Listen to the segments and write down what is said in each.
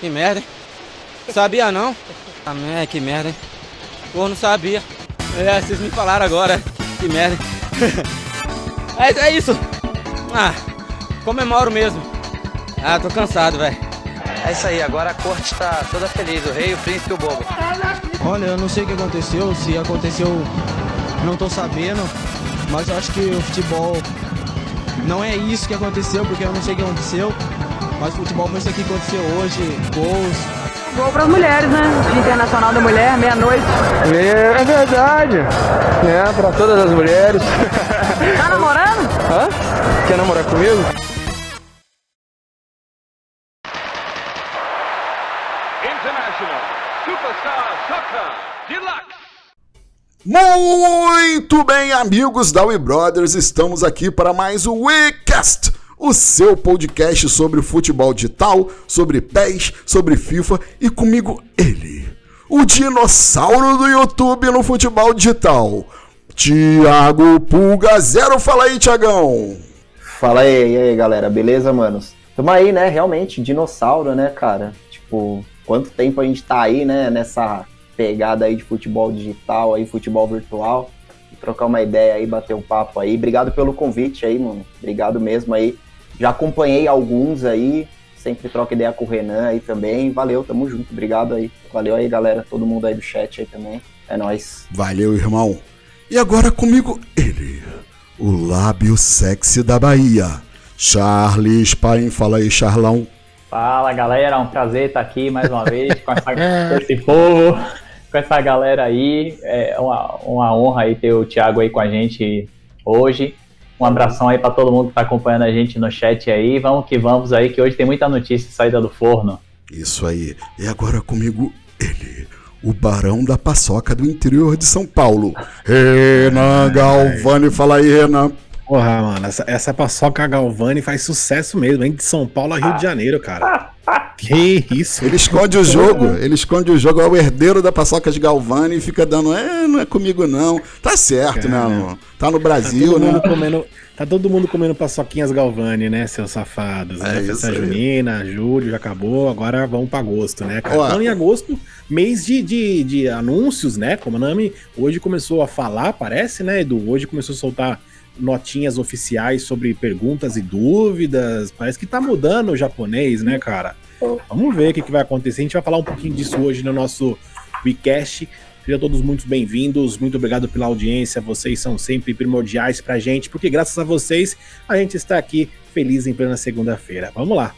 Que merda, hein? Sabia não? Ah, é, que merda, hein? Pô, não sabia. É, vocês me falaram agora. Que merda. é, é isso. Ah, comemoro mesmo. Ah, tô cansado, velho. É isso aí, agora a corte tá toda feliz, o rei, o príncipe e o bobo. Olha, eu não sei o que aconteceu, se aconteceu, não tô sabendo, mas eu acho que o futebol não é isso que aconteceu, porque eu não sei o que aconteceu, mas futebol foi isso aqui que aconteceu hoje, gols, Gol para as mulheres, né? Dia Internacional da Mulher, meia-noite. É, é verdade. É, para todas as mulheres. Tá namorando? Hã? Quer namorar comigo? International Superstar Soccer Deluxe. Muito bem, amigos da We Brothers, estamos aqui para mais o WeCast o seu podcast sobre futebol digital, sobre PES, sobre FIFA e comigo ele, o dinossauro do YouTube no futebol digital, Thiago Pulga Zero. Fala aí, Tiagão. Fala aí, e aí, galera, beleza, manos? Tamo aí, né? Realmente, dinossauro, né, cara? Tipo, quanto tempo a gente tá aí, né, nessa pegada aí de futebol digital, aí, futebol virtual trocar uma ideia aí, bater um papo aí. Obrigado pelo convite aí, mano. Obrigado mesmo aí. Já acompanhei alguns aí, sempre troca ideia com o Renan aí também. Valeu, tamo junto, obrigado aí. Valeu aí, galera, todo mundo aí do chat aí também. É nóis. Valeu, irmão. E agora comigo ele, o lábio sexy da Bahia. Charles Paim, fala aí, Charlão. Fala, galera, é um prazer estar aqui mais uma vez com, essa, com esse povo, com essa galera aí. É uma, uma honra aí ter o Thiago aí com a gente hoje. Um abração aí para todo mundo que está acompanhando a gente no chat aí. Vamos que vamos aí, que hoje tem muita notícia saída do forno. Isso aí. E agora comigo, ele, o barão da paçoca do interior de São Paulo. Renan Galvani, fala aí, Renan. Porra, mano, essa, essa paçoca Galvani faz sucesso mesmo, hein? De São Paulo a Rio de Janeiro, cara. Que isso? Ele esconde o jogo, ele esconde o jogo, é o herdeiro da paçoca de Galvani e fica dando, é, não é comigo não. Tá certo, né, mano? Tá no Brasil, tá né? Comendo, tá todo mundo comendo paçoquinhas Galvani, né, seus safados? É né? Festa junina, julho já acabou, agora vamos pra agosto, né, cara? Então, em agosto, mês de, de, de anúncios, né? Como a Nami hoje começou a falar, parece, né, Edu? Hoje começou a soltar notinhas oficiais sobre perguntas e dúvidas. Parece que tá mudando o japonês, né, cara? Vamos ver o que, que vai acontecer. A gente vai falar um pouquinho disso hoje no nosso WeCast. Sejam todos muito bem-vindos, muito obrigado pela audiência. Vocês são sempre primordiais pra gente, porque graças a vocês a gente está aqui feliz em plena segunda-feira. Vamos lá.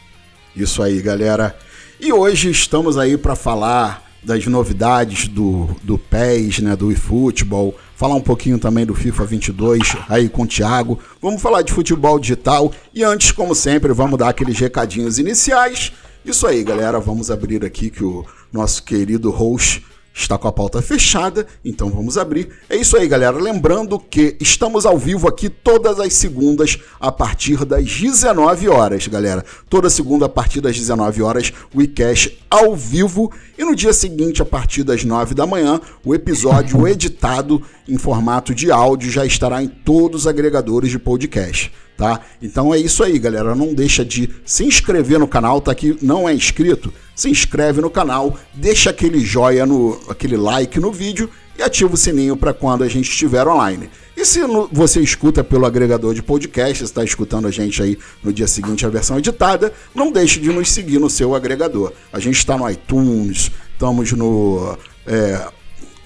Isso aí, galera. E hoje estamos aí para falar das novidades do, do PES, né, do eFootball, falar um pouquinho também do FIFA 22 aí com o Thiago. Vamos falar de futebol digital e antes, como sempre, vamos dar aqueles recadinhos iniciais. Isso aí, galera, vamos abrir aqui que o nosso querido host está com a pauta fechada, então vamos abrir. É isso aí, galera. Lembrando que estamos ao vivo aqui todas as segundas a partir das 19 horas, galera. Toda segunda a partir das 19 horas, o iCash ao vivo e no dia seguinte, a partir das 9 da manhã, o episódio editado em formato de áudio já estará em todos os agregadores de podcast tá? Então é isso aí, galera. Não deixa de se inscrever no canal, tá aqui, não é inscrito? Se inscreve no canal, deixa aquele joia no aquele like no vídeo e ativa o sininho para quando a gente estiver online. E se no, você escuta pelo agregador de podcast, está escutando a gente aí no dia seguinte a versão editada, não deixe de nos seguir no seu agregador. A gente está no iTunes, estamos no é,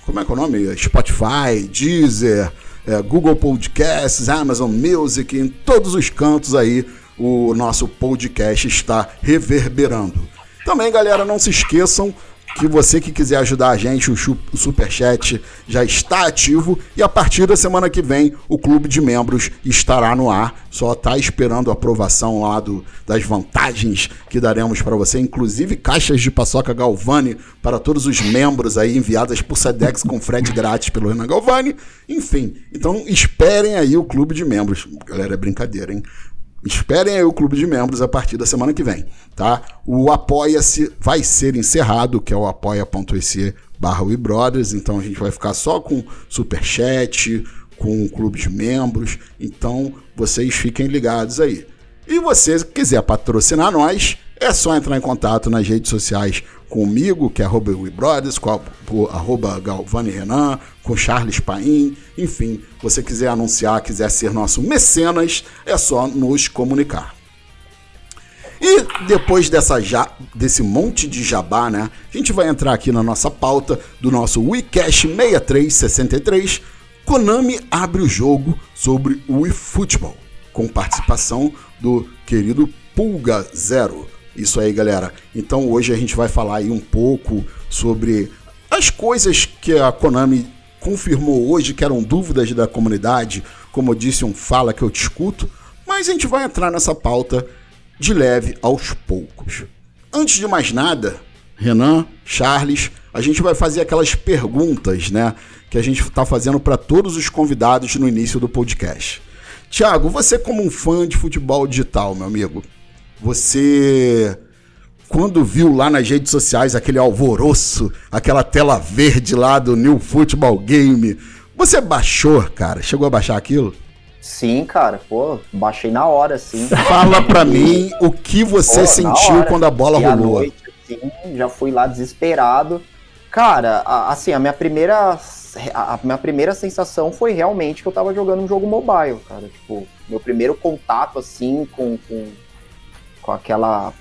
como é que é o nome? Spotify, Deezer, é, Google Podcasts, Amazon Music, em todos os cantos aí o nosso podcast está reverberando. Também, galera, não se esqueçam que você que quiser ajudar a gente, o, Superchat já está ativo e a partir da semana que vem o clube de membros estará no ar. Só está esperando a aprovação lá do, das vantagens que daremos para você, inclusive caixas de paçoca Galvani para todos os membros aí enviadas por Sedex com frete grátis pelo Renan Galvani. Enfim, então esperem aí o clube de membros. Galera, é brincadeira, hein? Esperem aí o clube de membros a partir da semana que vem, tá? O Apoia-se vai ser encerrado, que é o apoia.se barra Brothers, então a gente vai ficar só com superchat, com o clube de membros, então vocês fiquem ligados aí. E você quiser patrocinar nós, é só entrar em contato nas redes sociais comigo, que é arroba Brothers, com a, arroba Galvani Renan, com Charles Paim, enfim, você quiser anunciar, quiser ser nosso mecenas, é só nos comunicar. E depois dessa desse monte de jabá, né? A gente vai entrar aqui na nossa pauta do nosso WeCash 6363. Konami abre o jogo sobre o eFootball, com participação do querido Pulga Zero. Isso aí, galera. Então hoje a gente vai falar aí um pouco sobre as coisas que a Konami confirmou hoje que eram dúvidas da comunidade, como eu disse, um fala que eu discuto, mas a gente vai entrar nessa pauta de leve aos poucos. Antes de mais nada, Renan, Charles, a gente vai fazer aquelas perguntas, né, que a gente está fazendo para todos os convidados no início do podcast. Tiago, você como um fã de futebol digital, meu amigo, você quando viu lá nas redes sociais aquele alvoroço, aquela tela verde lá do New Football Game, você baixou, cara? Chegou a baixar aquilo? Sim, cara, pô, baixei na hora, sim. Fala pra mim o que você pô, sentiu quando a bola e rolou. Noite, assim, já fui lá desesperado. Cara, a, assim, a minha primeira a minha primeira sensação foi realmente que eu tava jogando um jogo mobile, cara. Tipo, meu primeiro contato, assim, com, com, com aquela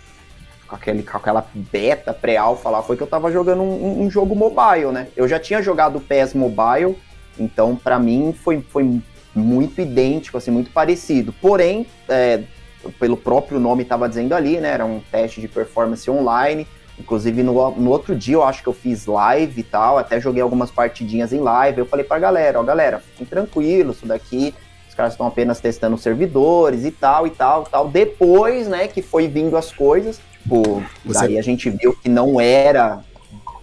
com, aquele, com aquela beta pré-alpha lá foi que eu tava jogando um, um, jogo mobile, né? Eu já tinha jogado PES Mobile, então para mim foi, foi muito idêntico, assim, muito parecido. Porém, é, pelo próprio nome estava dizendo ali, né? Era um teste de performance online. Inclusive, no, no outro dia eu acho que eu fiz live e tal, até joguei algumas partidinhas em live. Eu falei pra galera, ó, galera, fiquem tranquilos, isso daqui, os caras estão apenas testando servidores e tal, e tal, e tal. Depois, né, que foi vindo as coisas, tipo, Você... daí a gente viu que não era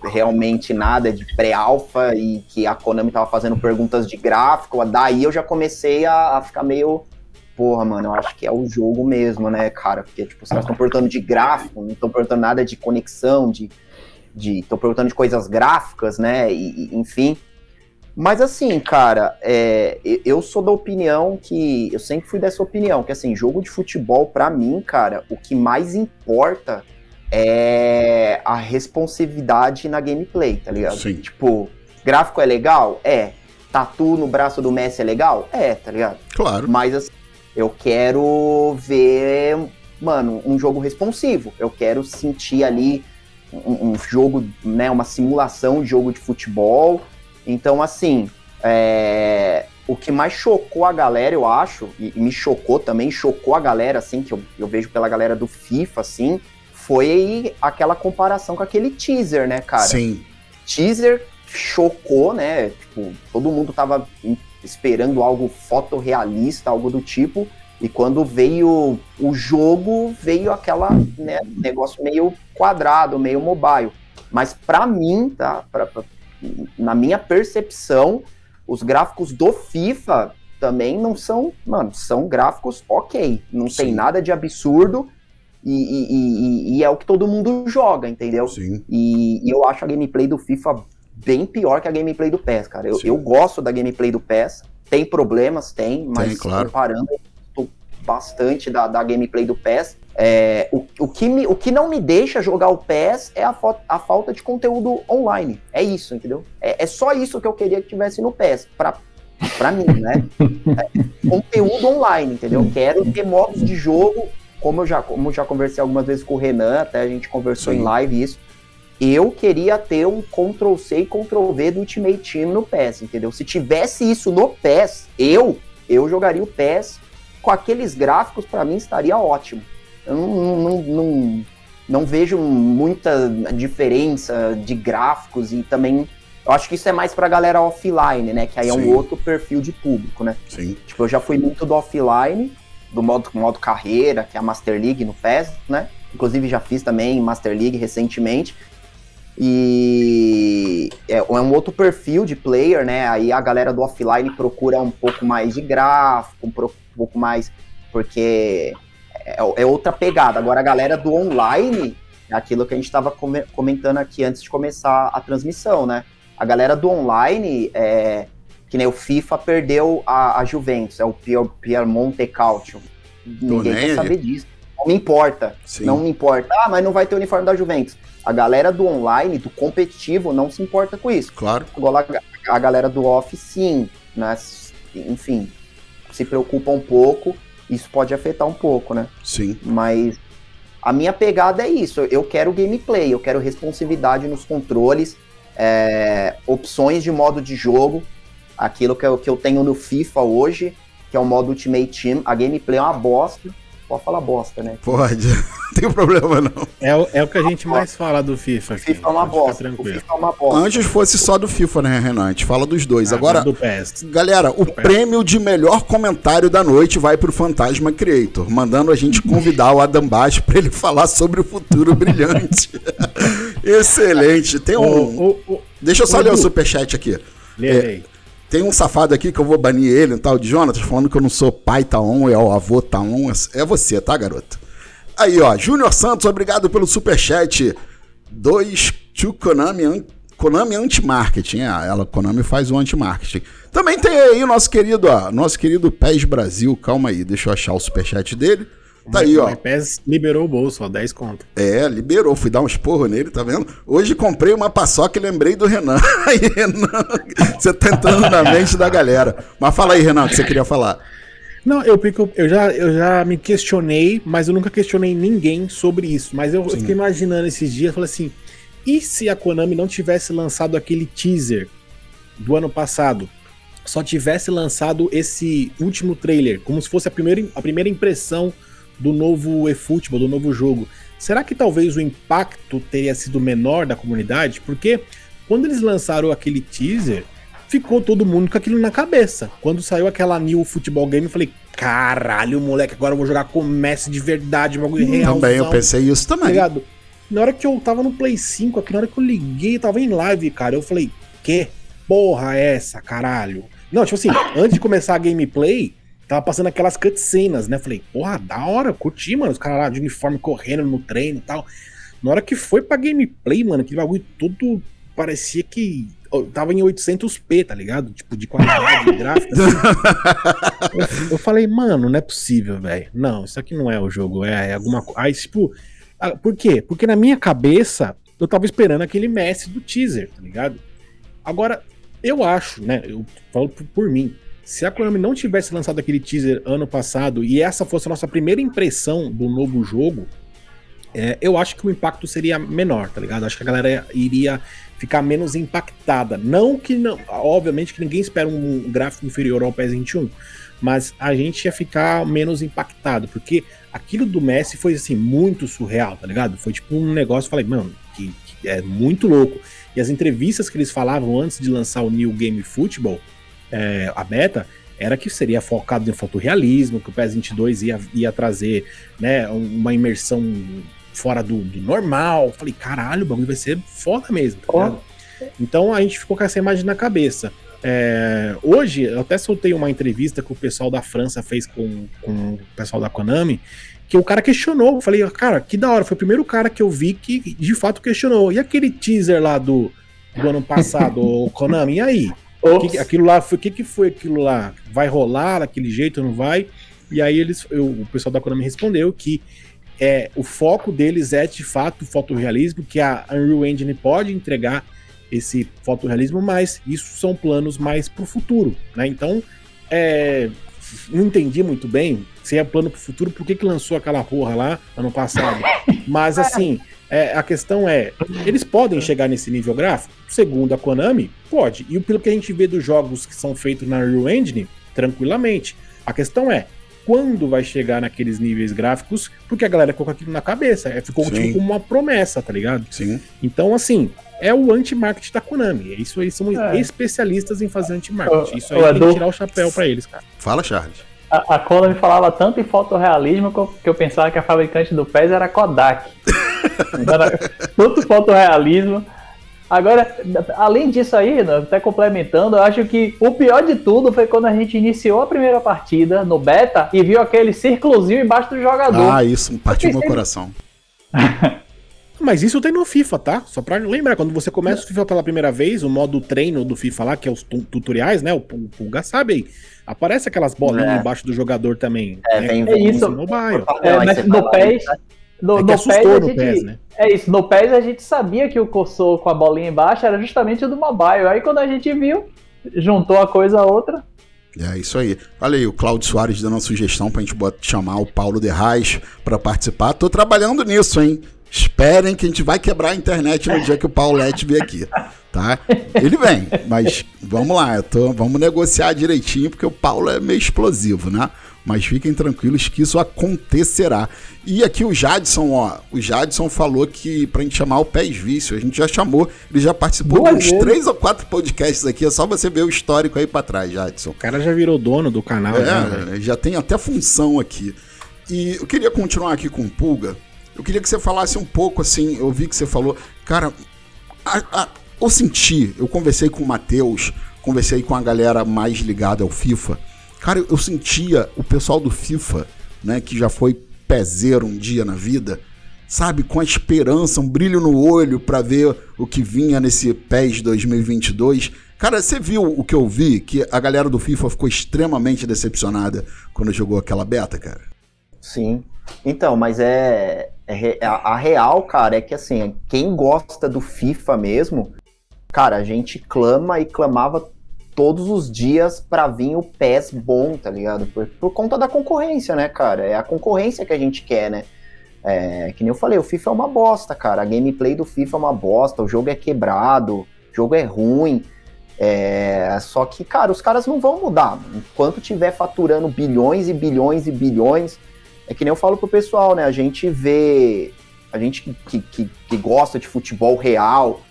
realmente nada de pré-alpha e que a Konami tava fazendo perguntas de gráfico, daí eu já comecei a, a, ficar meio. Porra, mano, eu acho que é o jogo mesmo, né, cara? Porque, tipo, os caras estão perguntando de gráfico, não estão perguntando nada de conexão, de. Estão perguntando de coisas gráficas, né? E, e, enfim. Mas assim, cara, é, eu sou da opinião que. Eu sempre fui dessa opinião, que assim, jogo de futebol, para mim, cara, o que mais importa é a responsividade na gameplay, tá ligado? Sim. Tipo, gráfico é legal? É. Tatu no braço do Messi é legal? É, tá ligado? Claro. Mas assim, eu quero ver, mano, um jogo responsivo. Eu quero sentir ali um, um jogo, né, uma simulação de jogo de futebol. Então, assim, é, o que mais chocou a galera, eu acho, e, e, me chocou também, chocou a galera, assim, que eu, eu vejo pela galera do FIFA, assim, foi aquela comparação com aquele teaser, né, cara? Sim. Teaser chocou, né? Tipo, todo mundo tava esperando algo fotorrealista, algo do tipo. E quando veio o jogo, veio aquela né, negócio meio quadrado, meio mobile. Mas para mim, tá? Pra, pra, na minha percepção, os gráficos do FIFA também não são, mano, são gráficos ok. Não Sim. tem nada de absurdo. E, e, e, e, é o que todo mundo joga, entendeu? Sim. E, eu acho a gameplay do FIFA bem pior que a gameplay do PES, cara. Eu, eu gosto da gameplay do PES. Tem problemas, tem, mas tem, claro. comparando bastante da, da gameplay do PES. É, o, o, que me, o que não me deixa jogar o PES é a, a falta de conteúdo online. É isso, entendeu? É, é, só isso que eu queria que tivesse no PES. Pra, pra mim, né? É, conteúdo online, entendeu? Quero ter modos de jogo como eu já, como eu já conversei algumas vezes com o Renan, até a gente conversou Sim. em live isso, eu queria ter um Ctrl C e Ctrl V do Ultimate Team no PES, entendeu? Se tivesse isso no PES, eu, eu jogaria o PES com aqueles gráficos, para mim estaria ótimo. Eu não, não, não, não, vejo muita diferença de gráficos e também eu acho que isso é mais pra galera offline, né? Que aí é um outro perfil de público, né? Sim. Tipo, eu já fui muito do offline, do modo, modo carreira, que é a Master League no PES, né? Inclusive já fiz também Master League recentemente. E é, é um outro perfil de player, né? Aí a galera do offline procura um pouco mais de gráfico, um pouco mais. Porque é, é outra pegada. Agora a galera do online é aquilo que a gente estava comentando aqui antes de começar a transmissão, né? A galera do online é, que nem o FIFA perdeu a, a Juventus, é o Pier, Piemonte Calcio. Ninguém quer saber disso. não me importa. Sim. Não me importa. Ah, mas não vai ter o uniforme da Juventus. A galera do online, do competitivo, não se importa com isso. Claro. Agora, a, a galera do off, sim. Né? Enfim, se preocupa um pouco. Isso pode afetar um pouco, né? Sim. Mas a minha pegada é isso. Eu quero gameplay, eu quero responsividade nos controles, é, opções de modo de jogo. Aquilo que eu, que eu tenho no FIFA hoje, que é o modo Ultimate Team. A gameplay é uma bosta. Pode falar bosta, né? Pode, não tem problema não. É, o- é o que a gente mais fala do FIFA. Aqui, FIFA é uma bosta. FIFA é uma bosta. Antes fosse só do FIFA, né, Renan? A gente fala dos dois. Ah, Agora, do PES. galera, o prêmio de melhor comentário da noite vai pro Fantasma Creator, mandando a gente convidar o Adam Baixo pra ele falar sobre o futuro brilhante. Excelente. Tem um. O, o, o, Deixa eu só ler o superchat aqui. lê É, aí. Tem um safado aqui que eu vou banir ele, um tal de Jonatas, falando que eu não sou pai Taon, é o avô Taon. É você, tá, garoto? Aí, ó, Júnior Santos, obrigado pelo superchat. Dois to Konami, Konami anti-marketing. É, ela, Konami faz o anti-marketing. Também tem aí o nosso querido, ó, nosso querido PES Brasil. Calma aí, deixa eu achar o superchat dele. Tá aí, ó. O PES liberou o bolso, ó, 10 conto. É, liberou. Fui dar um esporro nele, tá vendo? Hoje comprei uma paçoca e lembrei do Renan. Aí, Renan, você tá entrando na mente da galera. Mas fala aí, Renan, o que você queria falar. Não, eu, eu já, eu já me questionei, mas eu nunca questionei ninguém sobre isso. Mas eu, eu fiquei imaginando esses dias, falei assim, e se a Konami não tivesse lançado aquele teaser do ano passado? Só tivesse lançado esse último trailer, como se fosse a primeira, a primeira impressão do novo eFootball, do novo jogo. Será que talvez o impacto teria sido menor da comunidade? Porque quando eles lançaram aquele teaser, ficou todo mundo com aquilo na cabeça. Quando saiu aquela New Football Game, eu falei, caralho, moleque, agora eu vou jogar com Messi de verdade, um bagulho real. Também, eu pensei isso também. ligado? Na hora que eu tava no Play 5 aqui, na hora que eu liguei, eu tava em live, cara, eu falei, que porra é essa, caralho? Não, tipo assim, antes de começar a gameplay, tava passando aquelas cutscenes, né? Falei, porra, da hora, curti, mano, os caras lá de uniforme correndo no treino e tal. Na hora que foi pra gameplay, mano, aquele bagulho todo parecia que tava em 800p, tá ligado? Tipo, de qualidade gráfica. assim. eu, eu falei, mano, não é possível, velho. Não, isso aqui não é o jogo, é, é alguma coisa. Aí, tipo, ah, por quê? Porque na minha cabeça, eu tava esperando aquele Messi do teaser, tá ligado? Agora, eu acho, né? Eu falo por, por mim. Se a Konami não tivesse lançado aquele teaser ano passado e essa fosse a nossa primeira impressão do novo jogo, é, eu acho que o impacto seria menor, tá ligado? Acho que a galera iria ficar menos impactada. Não que não. Obviamente que ninguém espera um gráfico inferior ao PES 21. Mas a gente ia ficar menos impactado, porque aquilo do Messi foi assim, muito surreal, tá ligado? Foi tipo um negócio, falei, mano, que, que é muito louco. E as entrevistas que eles falavam antes de lançar o New Game Football, é, a beta, era que seria focado em fotorrealismo, que o PES 22 ia, ia trazer né, uma imersão fora do, do normal. Falei, caralho, o bagulho vai ser foda mesmo. Tá ligado? Então a gente ficou com essa imagem na cabeça. É, hoje, eu até soltei uma entrevista que o pessoal da França fez com, com o pessoal da Konami, que o cara questionou. Eu falei, cara, que da hora. Foi o primeiro cara que eu vi que de fato questionou. E aquele teaser lá do, do ano passado, o Konami, e aí? Que, aquilo lá foi, o que, que foi aquilo lá? Vai rolar daquele jeito ou não vai? E aí eles, eu- o pessoal da Konami respondeu que é, o foco deles é de fato o fotorrealismo, que a Unreal Engine pode entregar esse fotorrealismo, mas isso são planos mais pro futuro, né? Então, é, não entendi muito bem se é plano pro futuro, por que, que lançou aquela porra lá ano passado. Mas assim, é, a questão é, eles podem chegar nesse nível gráfico? Segundo a Konami, pode. E pelo que a gente vê dos jogos que são feitos na Unreal Engine, tranquilamente. A questão é, quando vai chegar naqueles níveis gráficos? Porque a galera ficou com aquilo na cabeça. É, Ficou Sim. tipo como uma promessa, tá ligado? Sim. Então, assim, é o anti-marketing da Konami. É Isso aí são É. especialistas em fazer anti-marketing. Isso aí ô, tem que Edu. tirar o chapéu pra eles, cara. Fala, Charles. A, a Konami falava tanto em fotorrealismo que eu, que eu pensava que a fabricante do PES era a Kodak. Então era tanto fotorrealismo. Agora, além disso aí, né, até complementando, eu acho que o pior de tudo foi quando a gente iniciou a primeira partida no beta e viu aquele círculozinho embaixo do jogador. Ah, isso partiu meu coração. Mas isso tem no FIFA, tá? Só pra lembrar, quando você começa o FIFA pela primeira vez, o modo treino do FIFA lá, que é os tutoriais, né? O Pulga sabe aí. Aparece aquelas bolinhas é. embaixo do jogador também. É, né? vem, vem. É isso. Mobile. É, mas no PES... No, é no PES, a gente, PES, né? É isso, no PES a gente sabia que o cursor com a bolinha embaixo era justamente o do mobile. Aí quando a gente viu, juntou a coisa a outra. É isso aí. Olha aí, o Claudio Soares dando uma sugestão pra gente chamar o Paulo de Reis para participar. Tô trabalhando nisso, hein? Esperem que a gente vai quebrar a internet no dia que o Paulette vier aqui, tá? Ele vem, mas vamos lá, tô, vamos negociar direitinho, porque o Paulo é meio explosivo, né? Mas fiquem tranquilos que isso acontecerá. E aqui o Jadson, ó, o Jadson falou que pra gente chamar o Pés Vício, a gente já chamou, ele já participou Boa de uns três ou quatro podcasts aqui, é só você ver o histórico aí pra trás, Jadson. O cara já virou dono do canal. É, já, né? já tem até função aqui. E eu queria continuar aqui com o Pulga, eu queria que você falasse um pouco assim. Eu vi que você falou, cara, a, a, eu senti, eu conversei com o Matheus, conversei com a galera mais ligada ao FIFA. Cara, eu, sentia o pessoal do FIFA, né, que já foi pezeiro um dia na vida, sabe, com a esperança, um brilho no olho para ver o que vinha nesse PES 2022. Cara, você viu o que eu vi? Que a galera do FIFA ficou extremamente decepcionada quando jogou aquela beta, cara? Sim. Então, mas é, é, é, a real, cara, é que assim, quem gosta do FIFA mesmo, cara, a gente clama e clamava todos os dias pra vir o PES bom, tá ligado? Por, por conta da concorrência, né, cara? É a concorrência que a gente quer, né? É, que nem eu falei, o FIFA é uma bosta, cara. A gameplay do FIFA é uma bosta, o jogo é quebrado, o jogo é ruim. É, só que, cara, os caras não vão mudar. Enquanto tiver faturando bilhões e bilhões e bilhões é que nem eu falo pro pessoal, né? A gente vê. A gente que, que, que gosta de futebol real,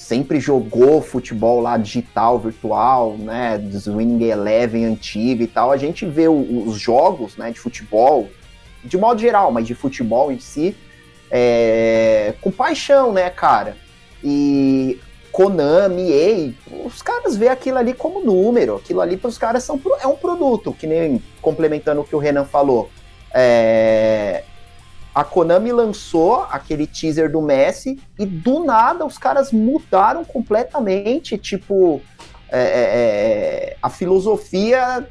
sempre jogou futebol lá digital, virtual, né? Dos Winning Eleven antigo e tal. A gente vê o, os jogos né, de futebol, de modo geral, mas de futebol em si, é, com paixão, né, cara? E Konami, EA, os caras vê aquilo ali como número, aquilo ali para os caras são, é um produto, que nem complementando o que o Renan falou. É, a Konami lançou aquele teaser do Messi e do nada os caras mudaram completamente, tipo, é, é, é a filosofia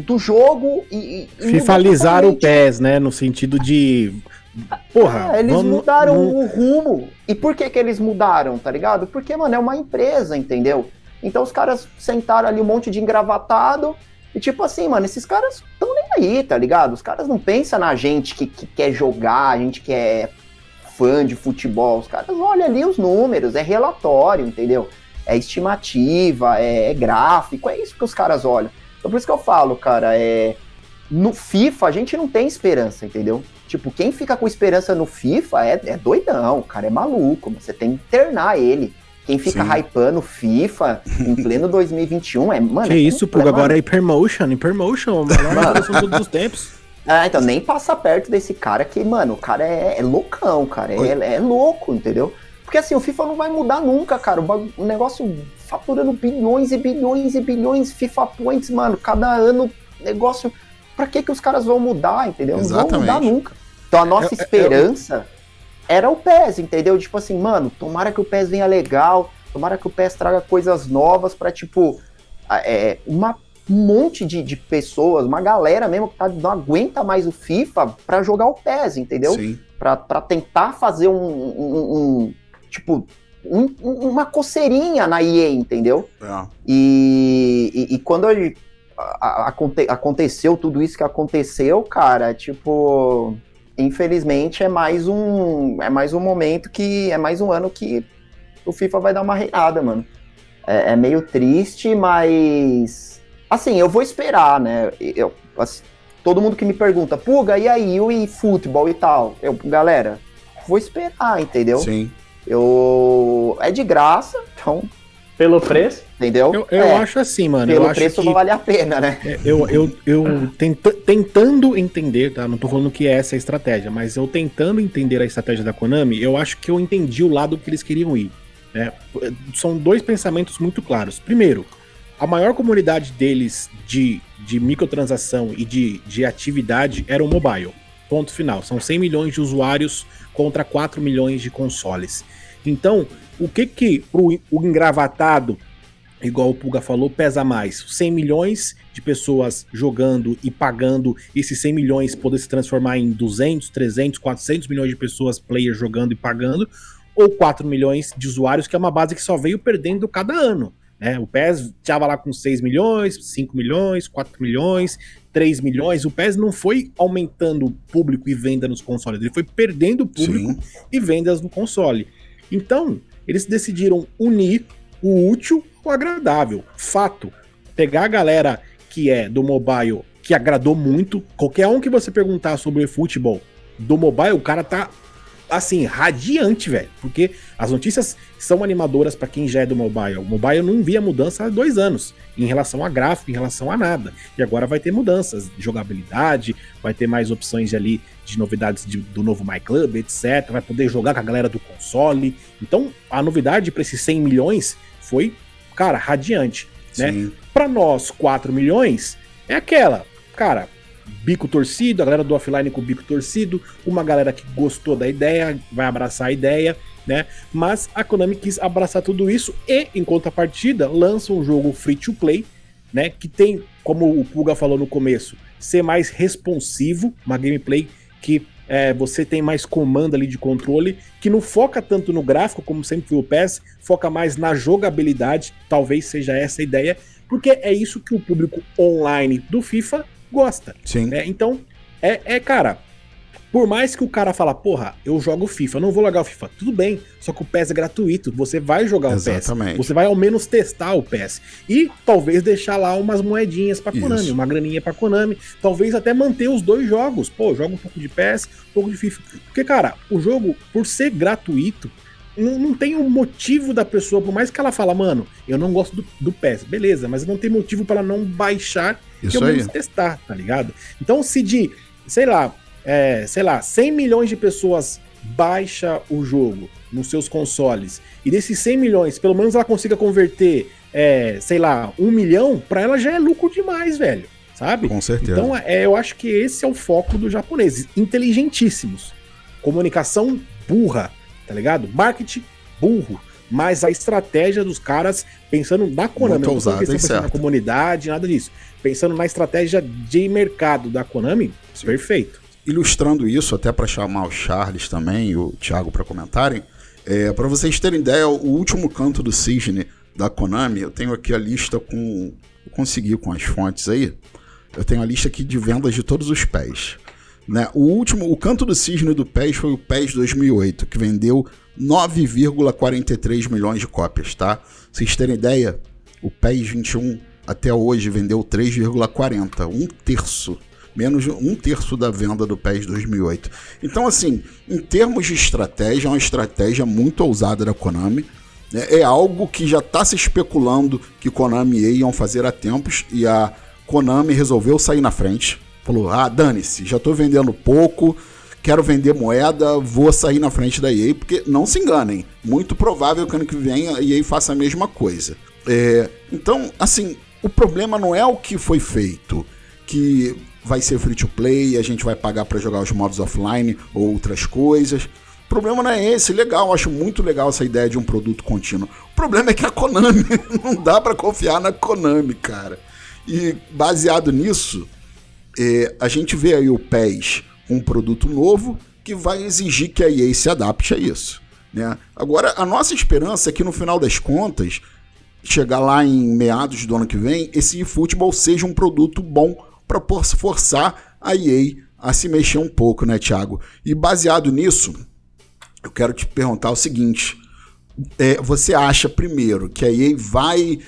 do jogo e. e Fifalizaram o PES, né? No sentido de. Porra, é, eles vamos, mudaram o rumo. E por que que eles mudaram, tá ligado? Porque, mano, é uma empresa, entendeu? Então os caras sentaram ali um monte de engravatado e tipo assim, mano, esses caras estão nem aí, tá ligado? Os caras não pensam na gente que, que quer jogar, a gente que é fã de futebol. Os caras olham ali os números, é relatório, entendeu? É estimativa, é, é gráfico, é isso que os caras olham. Então por isso que eu falo, cara, é. No FIFA a gente não tem esperança, entendeu? Tipo, quem fica com esperança no FIFA é, é doidão, o cara é maluco, você tem que internar ele. Quem fica Sim. hypando FIFA em pleno 2021 é, mano. Que é isso, Puga? Agora é Hypermotion, Hypermotion, melhor todos os tempos. Ah, então nem passa perto desse cara que, mano, o cara é, é loucão, cara. É, é, louco, entendeu? Porque assim, o FIFA não vai mudar nunca, cara. O, o negócio faturando bilhões e bilhões e bilhões, FIFA Points, mano, cada ano, negócio. Pra que, que os caras vão mudar, entendeu? Exatamente. Não vão mudar nunca. Então a nossa esperança era o PES, entendeu? Tipo assim, mano, tomara que o PES venha legal, tomara que o PES traga coisas novas para tipo, é, uma, um monte de, de pessoas, uma galera mesmo que tá, não aguenta mais o FIFA para jogar o PES, entendeu? Pra tentar fazer um, um, um tipo, um, uma coceirinha na EA, entendeu? É. E, e, e, quando a, a, a, aconteceu tudo isso que aconteceu, cara, tipo infelizmente é mais um é mais um momento que é mais um ano que o FIFA vai dar uma reada, mano. É, é meio triste, mas assim eu vou esperar, né? Eu, assim, todo mundo que me pergunta, Puga, e aí o e futebol e tal? Eu, galera, vou esperar, entendeu? Sim. Eu é de graça, então pelo preço? Entendeu? Eu, eu é. acho assim, mano. Pelo preço que, não vale a pena, né? É, eu, eu, eu tenta, tentando entender, tá? Não tô falando que é essa a estratégia, mas eu tentando entender a estratégia da Konami, eu acho que eu entendi o lado que eles queriam ir. Né? São dois pensamentos muito claros. Primeiro, a maior comunidade deles de, de microtransação e de, de atividade era o mobile. Ponto final. São 100 milhões de usuários contra 4 milhões de consoles. Então, o que que pro, o engravatado, igual o Puga falou, pesa mais? 100 milhões de pessoas jogando e pagando, esses 100 milhões poder se transformar em 200, 300, 400 milhões de pessoas, players jogando e pagando, ou 4 milhões de usuários, que é uma base que só veio perdendo cada ano. Né? O PES estava lá com 6 milhões, 5 milhões, 4 milhões, 3 milhões. O PES não foi aumentando público e venda nos consoles, ele foi perdendo público Sim. e vendas no console. Então, eles decidiram unir o útil o agradável. Fato. Pegar a galera que é do mobile, que agradou muito. Qualquer um que você perguntar sobre futebol do mobile, o cara tá assim, radiante, velho. Porque as notícias são animadoras para quem já é do mobile. O mobile não via mudança há dois anos em relação a gráfico, em relação a nada. E agora vai ter mudanças de jogabilidade, vai ter mais opções ali de novidades de, do novo My Club, etc. Vai poder jogar com a galera do console. Então, a novidade para esses 100 milhões foi, cara, radiante. Né? Para nós, 4 milhões é aquela, cara, bico torcido, a galera do offline com o bico torcido, uma galera que gostou da ideia, vai abraçar a ideia, né? Mas a Konami quis abraçar tudo isso e, em contrapartida, lança um jogo free to play, né? Que tem, como o Puga falou no começo, ser mais responsivo, uma gameplay que é, você tem mais comando ali de controle, que não foca tanto no gráfico, como sempre foi o PES, foca mais na jogabilidade, talvez seja essa a ideia, porque é isso que o público online do FIFA gosta. Sim. Né? Então, é, é, cara, por mais que o cara fala, porra, eu jogo FIFA, não vou jogar o FIFA, tudo bem, só que o PES é gratuito, você vai jogar Exatamente. o PES. Você vai ao menos testar o PES. E talvez deixar lá umas moedinhas pra Konami, Isso. uma graninha pra Konami, talvez até manter os dois jogos. Pô, joga um pouco de PES, um pouco de FIFA. Porque, cara, o jogo, por ser gratuito, não, não tem um motivo da pessoa, por mais que ela fala, mano, eu não gosto do, do PES, beleza, mas não tem motivo para ela não baixar Isso e ao menos testar, tá ligado? Então, se de, sei lá, é, sei lá, 100 milhões de pessoas baixa o jogo nos seus consoles, e desses 100 milhões, pelo menos ela consiga converter, é, sei lá, um milhão, pra ela já é lucro demais, velho, sabe? Com certeza. Então, é, eu acho que esse é o foco dos japoneses, inteligentíssimos. Comunicação burra, tá ligado? Marketing burro. Mas a estratégia dos caras, pensando na Konami, não tô pensando na comunidade, nada disso. Pensando na estratégia de mercado da Konami, perfeito. Ilustrando isso, até para chamar o Charles também e o Thiago para comentarem, é, para vocês terem ideia, o último canto do cisne da Konami, eu tenho aqui a lista com. Eu consegui com as fontes aí. Eu tenho a lista aqui de vendas de todos os pés. Né? O último, o canto do cisne do PES foi o PES 2008, que vendeu 9,43 milhões de cópias, tá? Vocês terem ideia, o PES 21 até hoje vendeu 3,40, um terço, menos um terço da venda do PES 2008. Então, assim, em termos de estratégia, é uma estratégia muito ousada da Konami. Né? É algo que já está se especulando que Konami e iam fazer há tempos e a Konami resolveu sair na frente Falou: ah, dane-se, já estou vendendo pouco, quero vender moeda, vou sair na frente da EA, porque não se enganem, muito provável que ano que vem a EA faça a mesma coisa. É, então, assim, o problema não é o que foi feito, que vai ser free to play, a gente vai pagar para jogar os modos offline ou outras coisas. O problema não é esse, legal, acho muito legal essa ideia de um produto contínuo. O problema é que a Konami não dá para confiar na Konami, cara. E baseado nisso, é, a gente vê aí o PES um produto novo que vai exigir que a EA se adapte a isso. Né? Agora, a nossa esperança é que no final das contas, chegar lá em meados do ano que vem, esse eFootball seja um produto bom para forçar a EA a se mexer um pouco, né, Thiago? E baseado nisso, eu quero te perguntar o seguinte: é, você acha, primeiro, que a EA vai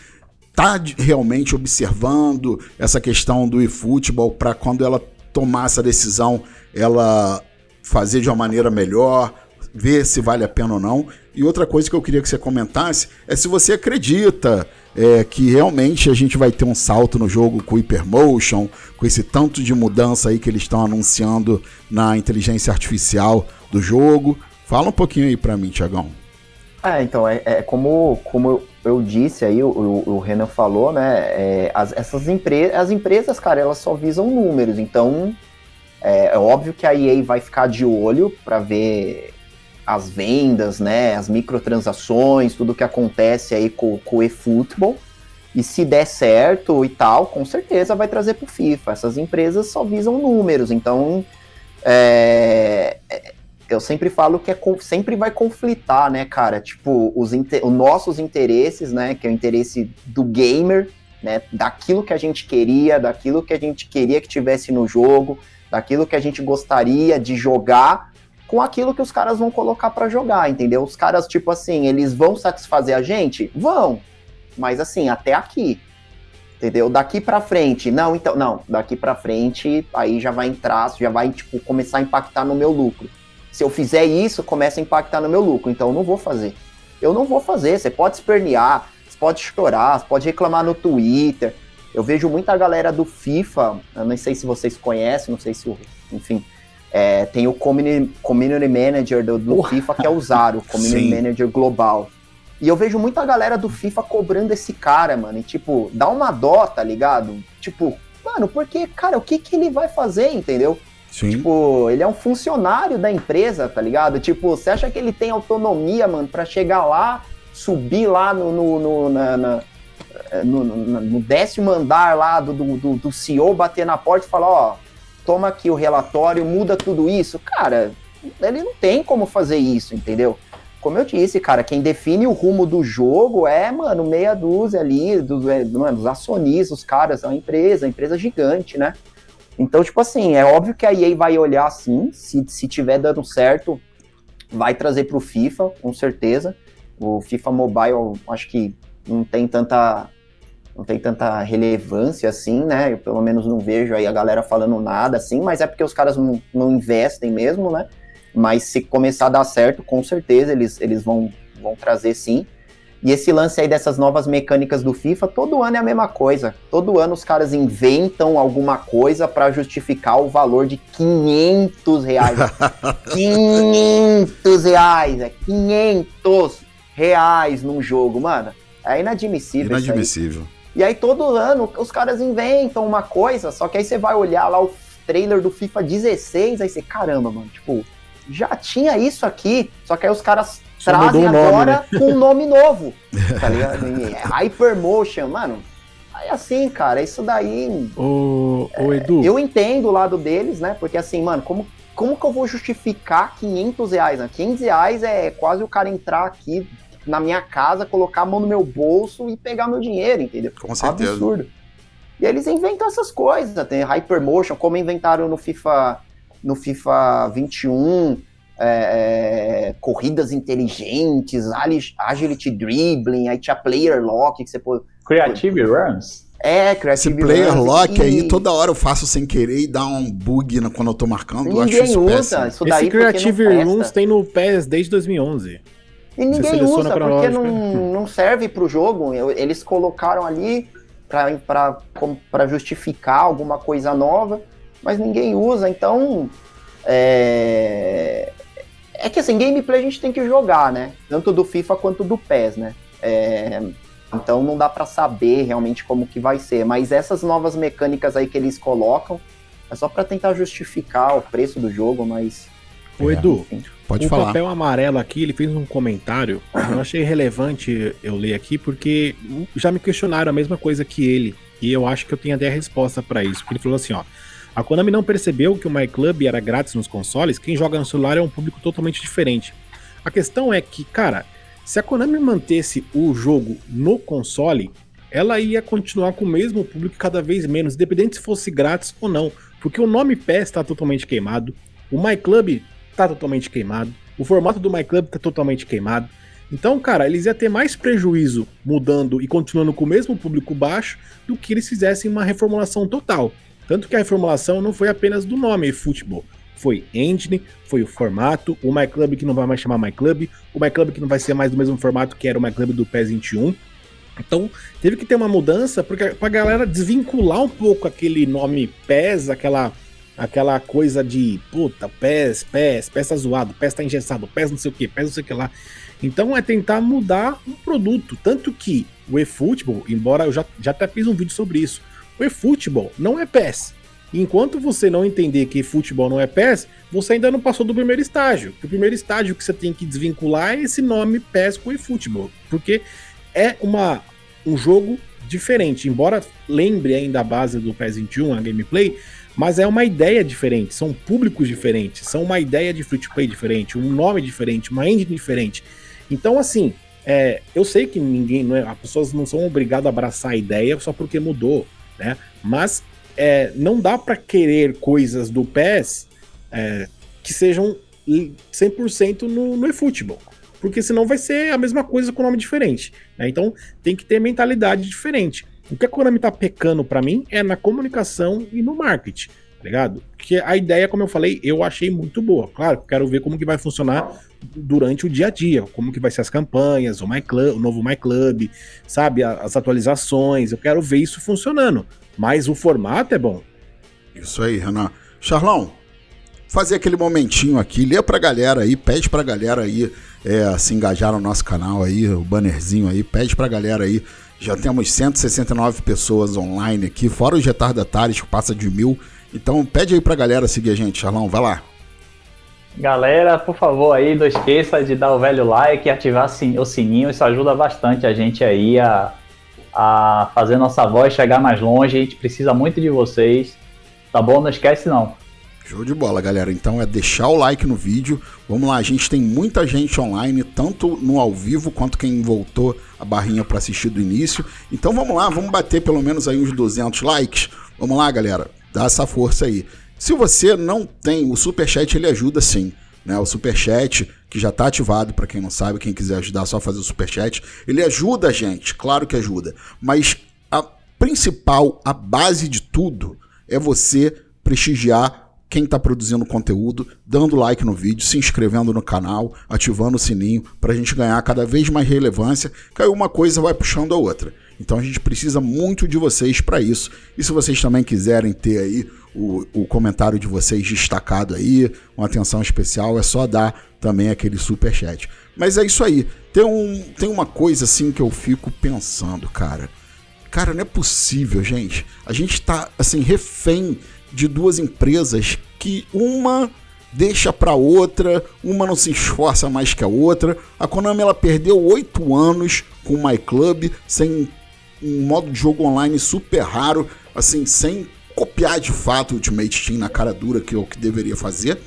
tá realmente observando essa questão do eFootball para quando ela tomar essa decisão, ela fazer de uma maneira melhor, ver se vale a pena ou não. E outra coisa que eu queria que você comentasse é se você acredita é, que realmente a gente vai ter um salto no jogo com o Hypermotion, com esse tanto de mudança aí que eles estão anunciando na inteligência artificial do jogo. Fala um pouquinho aí para mim, Tiagão. É, então, é, é como, como eu disse aí, o, o Renan falou, né? É, as, essas empresas, as empresas, cara, elas só visam números. Então, É, é óbvio que a EA vai ficar de olho para ver as vendas, né, as microtransações, tudo que acontece aí com, com o eFootball. E se der certo e tal, com certeza vai trazer para o FIFA. Essas empresas só visam números, então é, é eu sempre falo que é, sempre vai conflitar, né, cara? Tipo, os, os nossos interesses, né, que é o interesse do gamer, né, daquilo que a gente queria, daquilo que a gente queria que tivesse no jogo, daquilo que a gente gostaria de jogar, com aquilo que os caras vão colocar para jogar, entendeu? Os caras, tipo assim, eles vão satisfazer a gente? Vão, mas assim, até aqui. Entendeu? Daqui para frente, não, então, não, daqui para frente, aí já vai entrar, já vai, tipo, começar a impactar no meu lucro. Se eu fizer isso, começa a impactar no meu lucro, então eu não vou fazer. Eu não vou fazer, você pode espernear, você pode chorar, você pode reclamar no Twitter. Eu vejo muita galera do FIFA, eu não sei se vocês conhecem, não sei se, enfim, é, tem o community, community Manager do, do FIFA, que é o Zaro, Community Sim. Manager Global. E eu vejo muita galera do FIFA cobrando esse cara, mano. E, tipo, dá uma dó, tá ligado? Tipo, mano, porque, cara, o que que ele vai fazer, entendeu? Sim. Tipo, ele é um funcionário da empresa, tá ligado? Tipo, você acha que ele tem autonomia, mano, para chegar lá, subir lá no, no, no, na, na, no, no, no, décimo andar lá do, do, do CEO, bater na porta e falar, ó, toma aqui o relatório, muda tudo isso? Cara, ele não tem como fazer isso, entendeu? como eu disse, cara, quem define o rumo do jogo é, mano, meia dúzia ali, dos, é, mano, os acionistas, os caras, é uma empresa, uma empresa gigante, né? Então, tipo assim, é óbvio que a EA vai olhar assim, se, se tiver dando certo, vai trazer pro FIFA, com certeza. O FIFA Mobile, acho que não tem tanta não tem tanta relevância assim, né? Eu pelo menos não vejo aí a galera falando nada assim, mas é porque os caras não, não investem mesmo, né? Mas se começar a dar certo, com certeza eles, eles vão, vão trazer sim. E esse lance aí dessas novas mecânicas do FIFA, todo ano é a mesma coisa. Todo ano os caras inventam alguma coisa para justificar o valor de 500 reais. 500 reais, é 500 reais num jogo, mano. É inadmissível. Inadmissível. E aí todo ano os caras inventam uma coisa, só que aí você vai olhar lá o trailer do FIFA 16, aí você, caramba, mano, tipo, já tinha isso aqui, só que aí os caras trazem agora né? com um nome novo, tá ligado? Hypermotion, mano. Aí assim, cara, isso daí. Ô, é, ô Edu. Eu entendo o lado deles, né? Porque assim, mano, como, como que eu vou justificar 500 reais? Né? 500 reais é quase o cara entrar aqui na minha casa, colocar a mão no meu bolso e pegar meu dinheiro, entendeu? Com certeza. Absurdo. E eles inventam essas coisas, tem Hypermotion, como inventaram no FIFA no FIFA 21, é, é, corridas inteligentes, agility dribbling, aí tinha player lock que você pôs. Creative runs? É, Creative Esse player runs, lock e... aí toda hora eu faço sem querer e dá um bug quando eu tô marcando. Ninguém eu acho isso usa isso daí Esse Creative Runs tem no PES desde 2011. E ninguém usa porque não, não serve pro jogo. Eles colocaram ali para justificar alguma coisa nova mas ninguém usa, então. É... é que assim, gameplay a gente tem que jogar, né? Tanto do FIFA quanto do PES, né? É... Então não dá para saber realmente como que vai ser, mas essas novas mecânicas aí que eles colocam é só para tentar justificar o preço do jogo, mas o Edu, Enfim. Pode o falar. papel amarelo aqui, ele fez um comentário. Eu achei relevante eu ler aqui, porque já me questionaram a mesma coisa que ele. E eu acho que eu tenho até a resposta para isso. Porque ele falou assim: ó, a Konami não percebeu que o MyClub era grátis nos consoles, quem joga no celular é um público totalmente diferente. A questão é que, cara, se a Konami mantesse o jogo no console, ela ia continuar com o mesmo público cada vez menos, independente se fosse grátis ou não. Porque o nome PES está totalmente queimado, o MyClub está totalmente queimado, o formato do MyClub está totalmente queimado. Então, cara, eles iam ter mais prejuízo mudando e continuando com o mesmo público baixo do que eles fizessem uma reformulação total. Tanto que a reformulação não foi apenas do nome futebol. Foi engine, foi o formato, o MyClub que não vai mais chamar MyClub, o MyClub que não vai ser mais do mesmo formato que era o MyClub do PES 21. Então, teve que ter uma mudança porque pra galera desvincular um pouco aquele nome PES, aquela aquela coisa de puta, PES, PES, PES tá zoado, PES tá engessado, PES não sei o que, PES não sei o que lá. Então é tentar mudar um produto. Tanto que o eFootball, embora eu já, já até fiz um vídeo sobre isso, o eFootball não é PES. Enquanto você não entender que futebol não é PES, você ainda não passou do primeiro estágio. O primeiro estágio que você tem que desvincular é esse nome PES com eFootball, porque é uma, um jogo diferente. Embora lembre ainda a base do PES 21, a gameplay, mas é uma ideia diferente, são públicos diferentes, são uma ideia de free to play diferente, um nome diferente, uma engine diferente. Então, assim, é, eu sei que ninguém, é, as pessoas não são obrigadas a abraçar a ideia só porque mudou, né? Mas é, não dá para querer coisas do PES é, que sejam 100% no, no eFootball. Porque senão vai ser a mesma coisa com nome diferente. Né? Então tem que ter mentalidade diferente. O que a Konami tá pecando para mim é na comunicação e no marketing, ligado? Porque a ideia, como eu falei, eu achei muito boa. Claro, quero ver como que vai funcionar durante o dia a dia, como que vai ser as campanhas, o, My Club, o novo My Club, sabe, as atualizações, eu quero ver isso funcionando. Mas o formato é bom. Isso aí, Renan. Charlão, fazer aquele momentinho aqui, lê pra galera aí, pede pra galera aí é, se engajar no nosso canal aí, o bannerzinho aí, pede pra galera aí. Já temos 169 pessoas online aqui, fora os retardatários que passa de mil. Então pede aí pra galera seguir a gente, Charlão, vai lá. Galera, por favor aí, não esqueça de dar o velho like e ativar o sininho, isso ajuda bastante a gente aí a a fazer nossa voz chegar mais longe. A gente precisa muito de vocês, tá bom? Não esquece não. Show de bola, galera. Então é deixar o like no vídeo. Vamos lá, a gente tem muita gente online, tanto no ao vivo quanto quem voltou a barrinha para assistir do início. Então vamos lá, vamos bater pelo menos aí uns 200 likes. Vamos lá, galera. Dá essa força aí. Se você não tem o super chat, ele ajuda sim né? O super chat que já está ativado para quem não sabe, quem quiser ajudar, só fazer o super chat. Ele ajuda a gente, claro que ajuda, mas a principal, a base de tudo é você prestigiar quem está produzindo conteúdo, dando like no vídeo, se inscrevendo no canal, ativando o sininho para a gente ganhar cada vez mais relevância, que aí uma coisa vai puxando a outra. Então a gente precisa muito de vocês para isso. E se vocês também quiserem ter aí o, o comentário de vocês destacado aí, uma atenção especial, é só dar também aquele super chat. Mas é isso aí. Tem, um, tem uma coisa assim que eu fico pensando, cara. Cara, não é possível, gente. A gente tá assim refém de duas empresas que uma deixa para outra, uma não se esforça mais que a outra. A Konami ela perdeu oito anos com o My Club sem um modo de jogo online super raro, assim, sem copiar de fato o Ultimate Team na cara dura, que é o que deveria fazer.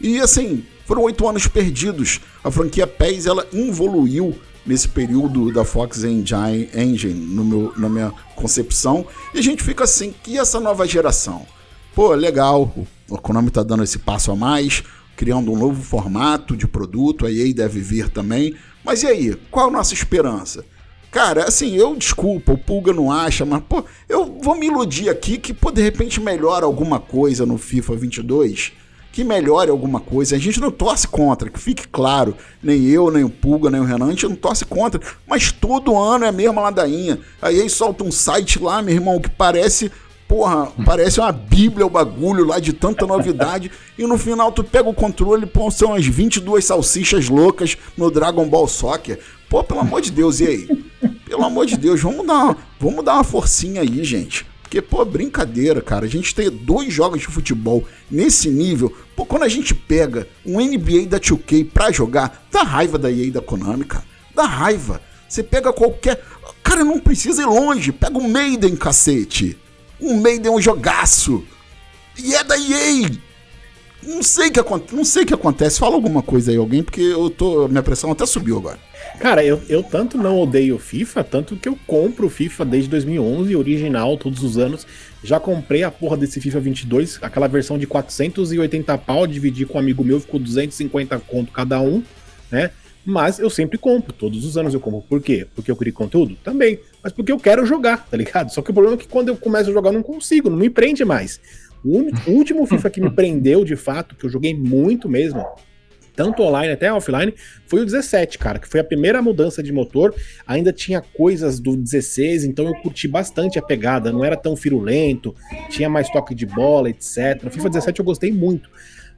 E assim, foram oito anos perdidos. A franquia PES ela evoluiu nesse período da Fox Engine, no meu, na minha concepção. E a gente fica assim, que essa nova geração? Pô, legal, o Konami tá dando esse passo a mais, criando um novo formato de produto, a EA deve vir também. Mas e aí, qual a nossa esperança? Cara, assim, eu desculpa, o Pulga não acha, mas, pô, eu vou me iludir aqui que, pô, de repente melhora alguma coisa no FIFA 22, que melhore alguma coisa. A gente não torce contra, que fique claro. Nem eu, nem o Pulga, nem o Renan, a gente não torce contra. Mas todo ano é a mesma ladainha. Aí aí solta um site lá, meu irmão, que parece porra, parece uma bíblia o bagulho lá de tanta novidade. e no final tu pega o controle, pô, são umas 22 salsichas loucas no Dragon Ball Soccer. Pô, pelo amor de Deus, e aí? Pelo amor de Deus, vamos dar, uma, vamos dar uma forcinha aí, gente. Porque, pô, brincadeira, cara. A gente tem dois jogos de futebol nesse nível. Pô, quando a gente pega um NBA da 2K pra jogar, dá raiva da EA da Konami, cara. Dá raiva. Você pega qualquer. Cara, não precisa ir longe. Pega o um Maiden, cacete. Um Maiden é um jogaço. E é da EA. Não sei o que, não sei que acontece. Fala alguma coisa aí, alguém, porque eu tô. Minha pressão até subiu agora. Cara, eu, eu tanto não odeio FIFA, tanto que eu compro FIFA desde 2011, original, todos os anos. Já comprei a porra desse FIFA 22, aquela versão de 480 pau, dividi com um amigo meu, ficou 250 conto cada um, né? Mas eu sempre compro, todos os anos eu compro. Por quê? Porque eu queria conteúdo? Também. Mas porque eu quero jogar, tá ligado? Só que o problema é que quando eu começo a jogar eu não consigo, não me prende mais. O último FIFA que me prendeu de fato, que eu joguei muito mesmo, tanto online até offline, foi o 17, cara, que foi a primeira mudança de motor. Ainda tinha coisas do 16, então eu curti bastante a pegada, não era tão firulento, tinha mais toque de bola, etc. No FIFA 17 eu gostei muito.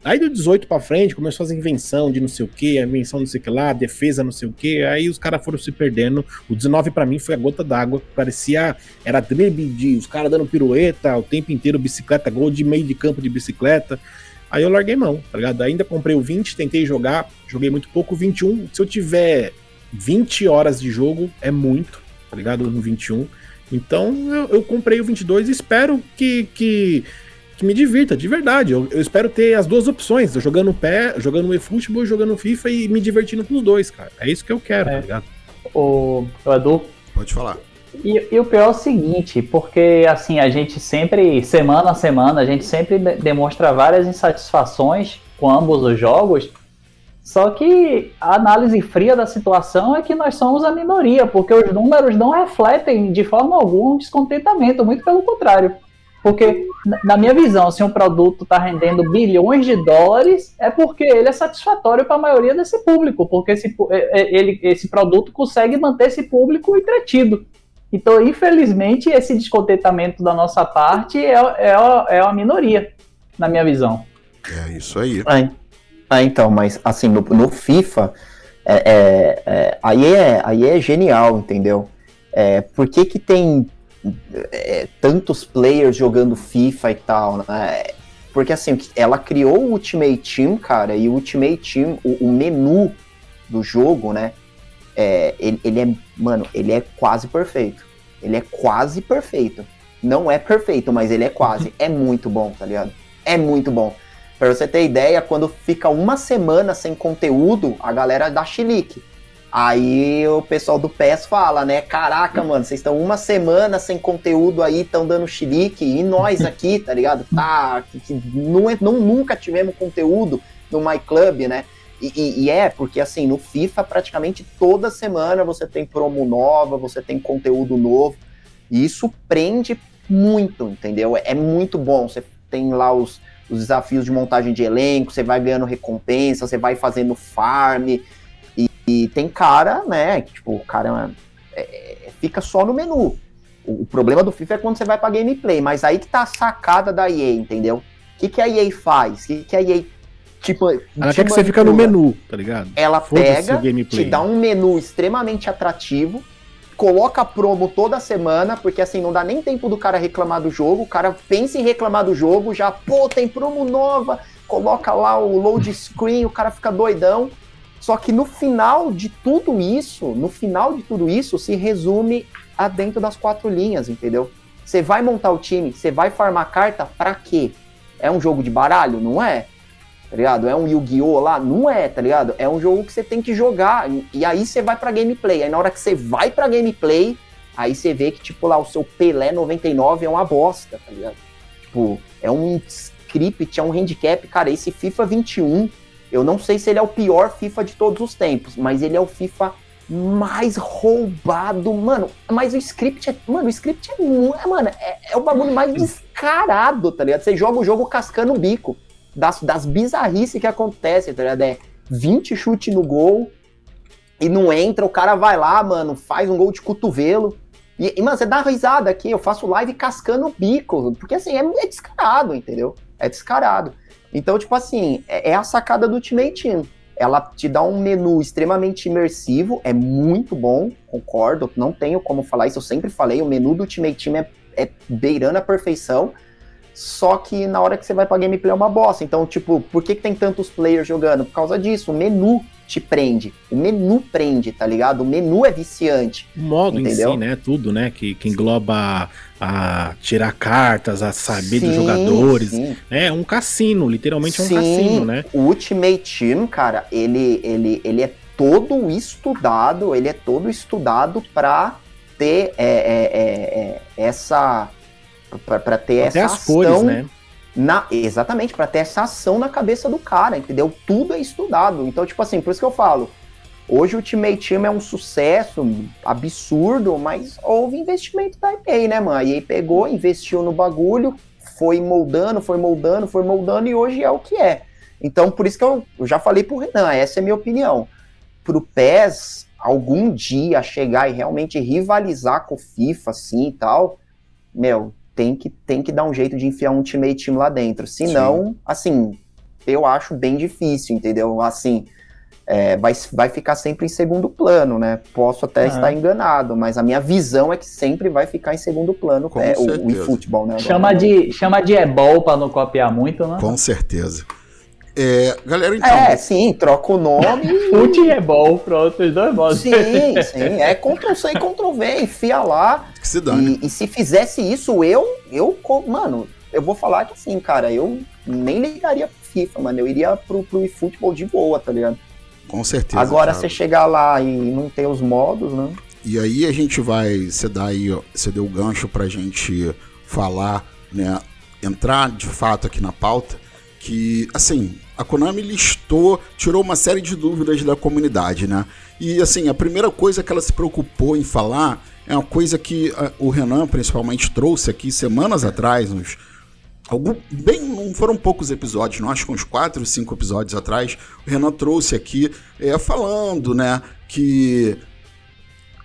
Aí do 18 pra frente começou as invenção de não sei o que, a invenção não sei o que lá, defesa não sei o que, aí os caras foram se perdendo. O 19 para mim foi a gota d'água, parecia, era drible de os caras dando pirueta o tempo inteiro, bicicleta, gol de meio de campo de bicicleta. Aí eu larguei mão, tá ligado? Ainda comprei o 20, tentei jogar, joguei muito pouco, o 21, se eu tiver 20 horas de jogo, é muito, tá ligado? No 21. Então eu, eu comprei o 22 e espero que, que que me divirta, de verdade. Eu, eu espero ter as duas opções, jogando pé, jogando eFootball, jogando FIFA e me divertindo com os dois, cara. É isso que eu quero, é. tá ligado? O, o Edu. Pode falar. E, e, o pior é o seguinte, porque assim, a gente sempre, semana a semana, a gente sempre de demonstra várias insatisfações com ambos os jogos. Só que a análise fria da situação é que nós somos a minoria, porque os números não refletem de forma alguma um descontentamento, muito pelo contrário. Porque, na minha visão, se um produto está rendendo bilhões de dólares, é porque ele é satisfatório para a maioria desse público, porque esse, ele, esse produto consegue manter esse público entretido. Então, infelizmente, esse descontentamento da nossa parte é, é, é a minoria, na minha visão. É isso aí. É, é então, mas assim, no, no FIFA, é, é, é, aí, é, aí é genial, entendeu? É, por que, que tem é, tantos players jogando FIFA e tal, né? Porque assim, ela criou o Ultimate Team, cara, e o Ultimate Team, o, o menu do jogo, né? É, ele, ele, é, mano, ele é quase perfeito. Ele é quase perfeito. Não é perfeito, mas ele é quase. é muito bom, tá ligado? É muito bom. Pra você ter ideia, quando fica uma semana sem conteúdo, a galera dá chilique. Aí o pessoal do PES fala, né? Caraca, mano, vocês estão uma semana sem conteúdo aí, estão dando chilique, e nós aqui, tá ligado? Tá, que, que não, é, não, nunca tivemos conteúdo no My Club, né? E, e, e, é, porque assim, no FIFA praticamente toda semana você tem promo nova, você tem conteúdo novo, e isso prende muito, entendeu? É, é muito bom. Você tem lá os, os desafios de montagem de elenco, você vai ganhando recompensa, você vai fazendo farm e tem cara, né, que tipo, o cara é, é, fica só no menu. O, o, problema do FIFA é quando você vai pra gameplay, mas aí que tá a sacada da EA, entendeu? O que, que a EA faz? O que, que a EA Tipo, ela quer que você fica no menu, tá ligado? Ela pega, te dá um menu extremamente atrativo, coloca promo toda semana, porque assim, não dá nem tempo do cara reclamar do jogo, o cara pensa em reclamar do jogo, já, pô, tem promo nova, coloca lá o load screen, o cara fica doidão, só que no final de tudo isso, no final de tudo isso, se resume a dentro das quatro linhas, entendeu? Você vai montar o time, você vai farmar carta para quê? É um jogo de baralho? Não é. Tá ligado? É um Yu-Gi-Oh! lá? Não é, tá ligado? É um jogo que você tem que jogar. E aí você vai pra gameplay. Aí na hora que você vai pra gameplay, aí você vê que, tipo, lá, o seu Pelé 99 é uma bosta, tá ligado? Tipo, é um script, é um handicap. Cara, esse FIFA 21 eu não sei se ele é o pior FIFA de todos os tempos, mas ele é o FIFA mais roubado, mano. Mas o script é. Mano, o script é muito. Mano, é, é o bagulho mais descarado, tá ligado? Você joga o jogo cascando o bico. Das, das bizarrices que acontecem, tá ligado? É 20 chute no gol e não entra, o cara vai lá, mano, faz um gol de cotovelo. E, e mano, você dá risada aqui, eu faço live cascando o bico, porque assim, é, é descarado, entendeu? É descarado. Então, tipo assim, é, é a sacada do Ultimate Team. Ela te dá um menu extremamente imersivo, é muito bom, concordo, não tenho como falar isso, eu sempre falei, o menu do Ultimate Team é, é beirando a perfeição, só que na hora que você vai pra gameplay é uma bosta. Então, tipo, por que, que tem tantos players jogando? Por causa disso, o menu te prende. O menu prende, tá ligado? O menu é viciante. O modo entendeu? em si, né? Tudo, né? Que, que engloba a tirar cartas, a saber sim, dos jogadores. Sim. É um cassino, literalmente é um sim. cassino, né? O Ultimate Team, cara, ele, ele, ele é todo estudado, ele é todo estudado pra ter é, é, é, é essa. Para ter Até essa ação. Cores, né? Na, exatamente, para ter essa ação na cabeça do cara, entendeu? Tudo é estudado. Então, tipo assim, por isso que eu falo. Hoje o Ultimate Team é um sucesso absurdo, mas houve investimento da EA, né, mano? A EA pegou, investiu no bagulho, foi moldando, foi moldando, foi moldando e hoje é o que é. Então, por isso que eu, eu já falei pro Renan, essa é a minha opinião. Pro PES, algum dia chegar e realmente rivalizar com o FIFA, assim e tal, meu, tem que, tem que dar um jeito de enfiar um Ultimate Team lá dentro. Senão, Sim. assim, eu acho bem difícil, entendeu? Assim, é, vai, vai ficar sempre em segundo plano, né? Posso até estar enganado, mas a minha visão é que sempre vai ficar em segundo plano é, o, o eFootball, né? Chama de, chama de ebol para não copiar muito, né? Com certeza. É, galera, então. É, sim, troca o nome. Fute e ebol, pronto, os dois modos. Sim, sim, é Ctrl-C e Ctrl-V, enfia lá. Que se dane. E, e se fizesse isso, eu, eu, mano, eu vou falar que assim, cara, eu nem ligaria pro FIFA, mano, eu iria pro, pro eFootball de boa, tá ligado? Com certeza. Agora, você chegar lá e não ter os modos, né? E aí a gente vai, você dá aí, você deu o gancho pra gente falar, né, entrar de fato aqui na pauta, que, assim, a Konami listou, tirou uma série de dúvidas da comunidade, né? E, assim, a primeira coisa que ela se preocupou em falar é uma coisa que uh, o Renan, principalmente, trouxe aqui semanas atrás, uns algum, bem, não foram poucos episódios, não acho que uns 4, 5 episódios atrás, o Renan trouxe aqui é, falando, né, que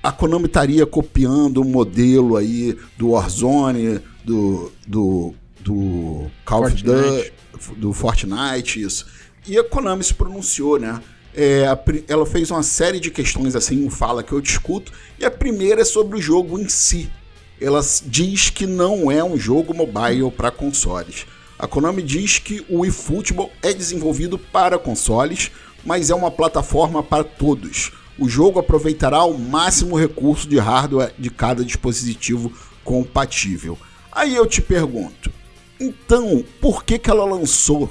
a Konami estaria copiando o um modelo aí do Warzone, do, do, do Call of Duty, do Fortnite, isso. E a Konami se pronunciou, né? É, ela fez uma série de questões assim, um fala que eu discuto, e a primeira é sobre o jogo em si, ela diz que não é um jogo mobile para consoles. A Konami diz que o eFootball é desenvolvido para consoles, mas é uma plataforma para todos. O jogo aproveitará o máximo recurso de hardware de cada dispositivo compatível. Aí eu te pergunto, então por que, que ela lançou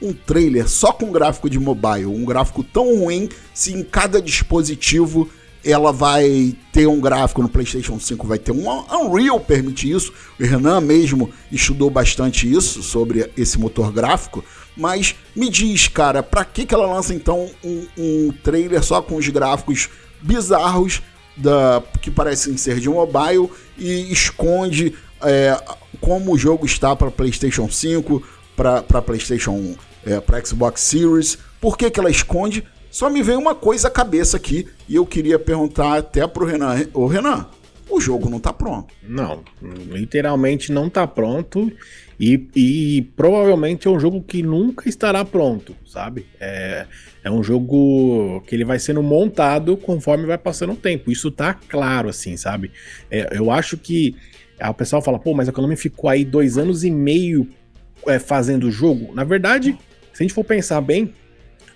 um trailer só com gráfico de mobile, um gráfico tão ruim se em cada dispositivo ela vai ter um gráfico no PlayStation 5, vai ter um Unreal permite isso. O Renan mesmo estudou bastante isso sobre esse motor gráfico. Mas me diz, cara, pra que, que ela lança então um, um trailer só com os gráficos bizarros da, que parecem ser de mobile e esconde é, como o jogo está para PlayStation 5, para PlayStation, é, para Xbox Series? Por que, que ela esconde? Só me veio uma coisa à cabeça aqui e eu queria perguntar até pro Renan. Ô Renan, o jogo não tá pronto. Não, literalmente não tá pronto. E, e, provavelmente é um jogo que nunca estará pronto, sabe? É, é um jogo que ele vai sendo montado conforme vai passando o tempo. Isso tá claro, assim, sabe? É, eu acho que a pessoa fala, pô, mas a Konami ficou aí dois anos e meio é, fazendo o jogo. Na verdade, se a gente for pensar bem,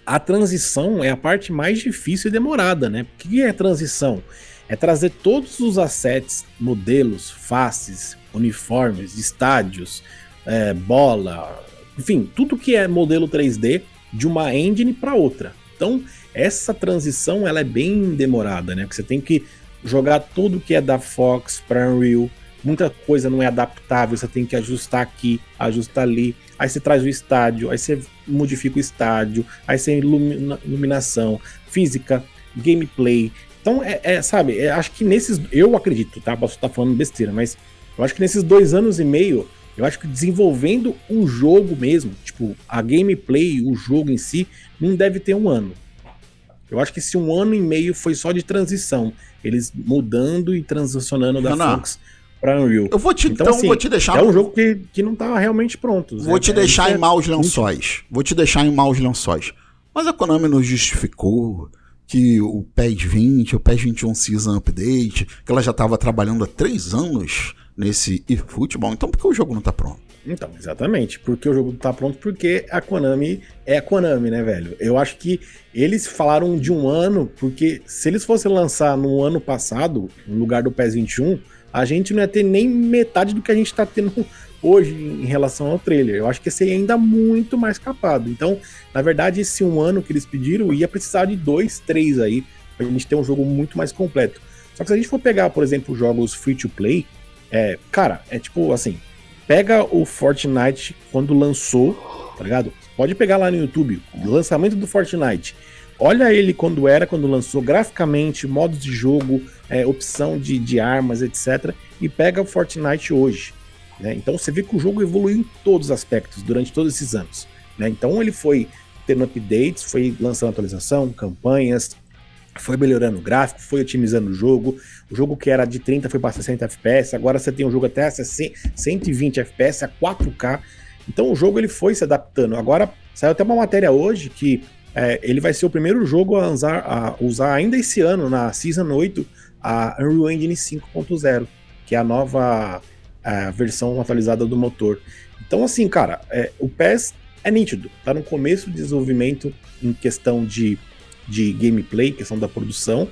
a transição é a parte mais difícil e demorada, né? O que é transição? É trazer todos os assets, modelos, faces, uniformes, estádios, é, bola, enfim, tudo que é modelo 3D de uma engine para outra. Então, essa transição ela é bem demorada, né? Porque você tem que jogar tudo que é da Fox para Unreal, muita coisa não é adaptável, você tem que ajustar aqui, ajustar ali. Aí você traz o estádio, aí você modifica o estádio, aí você ilumina, iluminação, física, gameplay. Então, é, é sabe, é, acho que nesses. Eu acredito, tá? Posso estar falando besteira, mas eu acho que nesses dois anos e meio, eu acho que desenvolvendo o jogo mesmo, tipo, a gameplay, o jogo em si, não deve ter um ano. Eu acho que esse um ano e meio foi só de transição. Eles mudando e transicionando da Fox para Unreal. Eu vou te, então, então assim, vou te deixar. É um jogo que, que não tá realmente pronto. Vou te é, deixar em maus lençóis. Vou te deixar em maus lençóis. Mas a Konami nos justificou que o PES 20, o PES 21 Season Update, que ela já estava trabalhando há três anos nesse eFootball. Então por que o jogo não tá pronto? Então, exatamente. Porque o jogo não tá pronto porque a Konami é a Konami, né, velho? Eu acho que eles falaram de um ano, porque se eles fossem lançar no ano passado, no lugar do PES 21, a gente não ia ter nem metade do que a gente está tendo hoje em relação ao trailer. Eu acho que seria ainda muito mais capado. Então, na verdade, esse um ano que eles pediram ia precisar de dois, três aí, pra gente ter um jogo muito mais completo. Só que se a gente for pegar, por exemplo, jogos free to play, é, cara, é tipo assim, pega o Fortnite quando lançou, tá ligado? Pode pegar lá no YouTube, o lançamento do Fortnite. Olha ele quando era, quando lançou, graficamente, modos de jogo, é, opção de, de armas, etc. E pega o Fortnite hoje. Né? Então você vê que o jogo evoluiu em todos os aspectos durante todos esses anos. Né? Então ele foi tendo updates, foi lançando atualização, campanhas, foi melhorando o gráfico, foi otimizando o jogo. O jogo que era de 30 foi para 60 FPS, agora você tem um jogo até 120 FPS a 4K. Então o jogo ele foi se adaptando. Agora saiu até uma matéria hoje que é, ele vai ser o primeiro jogo a usar, a usar ainda esse ano, na Season 8, a Unreal Engine 5.0, que é a nova a versão atualizada do motor. Então, assim, cara, é, o PES é nítido, tá no começo do desenvolvimento em questão de, de gameplay, questão da produção,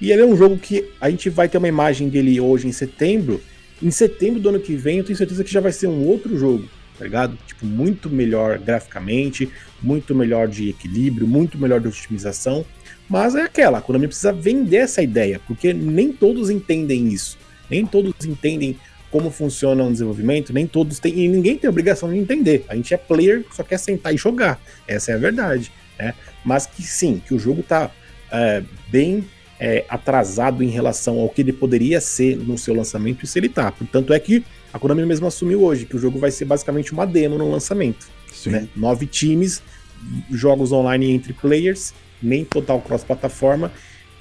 e ele é um jogo que a gente vai ter uma imagem dele hoje em setembro. Em setembro do ano que vem, eu tenho certeza que já vai ser um outro jogo, tá ligado? Tipo, muito melhor graficamente, muito melhor de equilíbrio, muito melhor de otimização. Mas é aquela, a Konami precisa vender essa ideia, porque nem todos entendem isso. Nem todos entendem como funciona o desenvolvimento, nem todos têm, e ninguém tem obrigação de entender. A gente é player, só quer sentar e jogar. Essa é a verdade. Né? Mas que sim, que o jogo está é, bem é, atrasado em relação ao que ele poderia ser no seu lançamento, isso ele tá. Portanto, é que a Konami mesmo assumiu hoje que o jogo vai ser basicamente uma demo no lançamento. Né? Nove times, jogos online entre players, nem total cross-plataforma,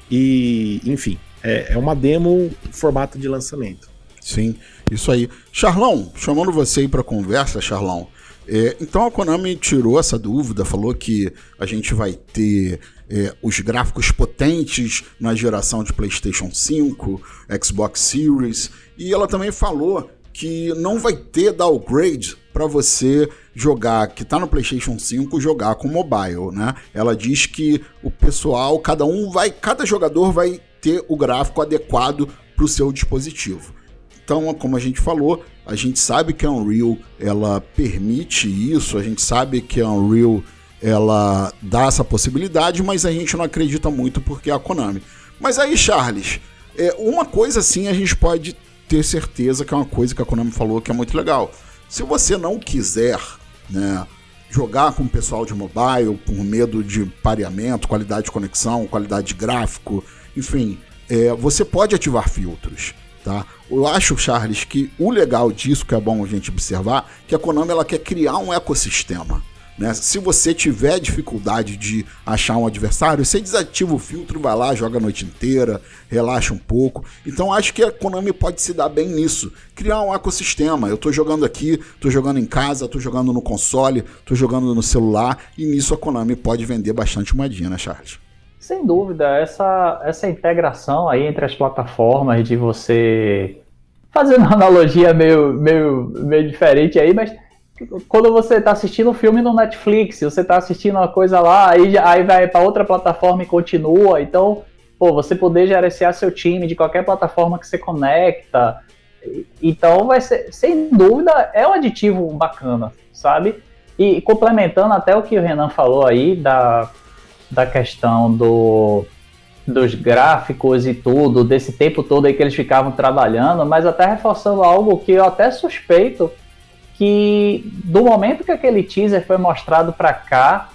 e enfim, é, é uma demo formato de lançamento. Sim, isso aí. Charlão, chamando você aí para conversa, Charlão. É, então a Konami tirou essa dúvida, falou que a gente vai ter é, os gráficos potentes na geração de PlayStation 5, Xbox Series, e ela também falou que não vai ter downgrade para você jogar que está no PlayStation 5 jogar com mobile, né? Ela diz que o pessoal, cada um vai, cada jogador vai ter o gráfico adequado para o seu dispositivo. Então, como a gente falou, a gente sabe que a Unreal ela permite isso, a gente sabe que a Unreal ela dá essa possibilidade, mas a gente não acredita muito porque é a Konami. Mas aí, Charles, é, uma coisa assim a gente pode ter certeza que é uma coisa que a Konami falou que é muito legal. Se você não quiser né, jogar com o pessoal de mobile por medo de pareamento, qualidade de conexão, qualidade de gráfico, enfim, é, você pode ativar filtros. Tá? Eu acho, Charles, que o legal disso, que é bom a gente observar, que a Konami ela quer criar um ecossistema. Né? Se você tiver dificuldade de achar um adversário, você desativa o filtro, vai lá, joga a noite inteira, relaxa um pouco. Então acho que a Konami pode se dar bem nisso. Criar um ecossistema. Eu estou jogando aqui, estou jogando em casa, estou jogando no console, estou jogando no celular, e nisso a Konami pode vender bastante moedinha, né, Charles? Sem dúvida, essa, essa integração aí entre as plataformas de você. Fazendo uma analogia meio, meio, meio diferente aí, mas quando você está assistindo um filme no Netflix, você está assistindo uma coisa lá, aí, aí vai para outra plataforma e continua. Então, pô, você poder gerenciar seu time de qualquer plataforma que você conecta. Então, vai ser, sem dúvida, é um aditivo bacana, sabe? E complementando até o que o Renan falou aí da da questão do, dos gráficos e tudo, desse tempo todo aí que eles ficavam trabalhando, mas até reforçando algo que eu até suspeito que do momento que aquele teaser foi mostrado para cá,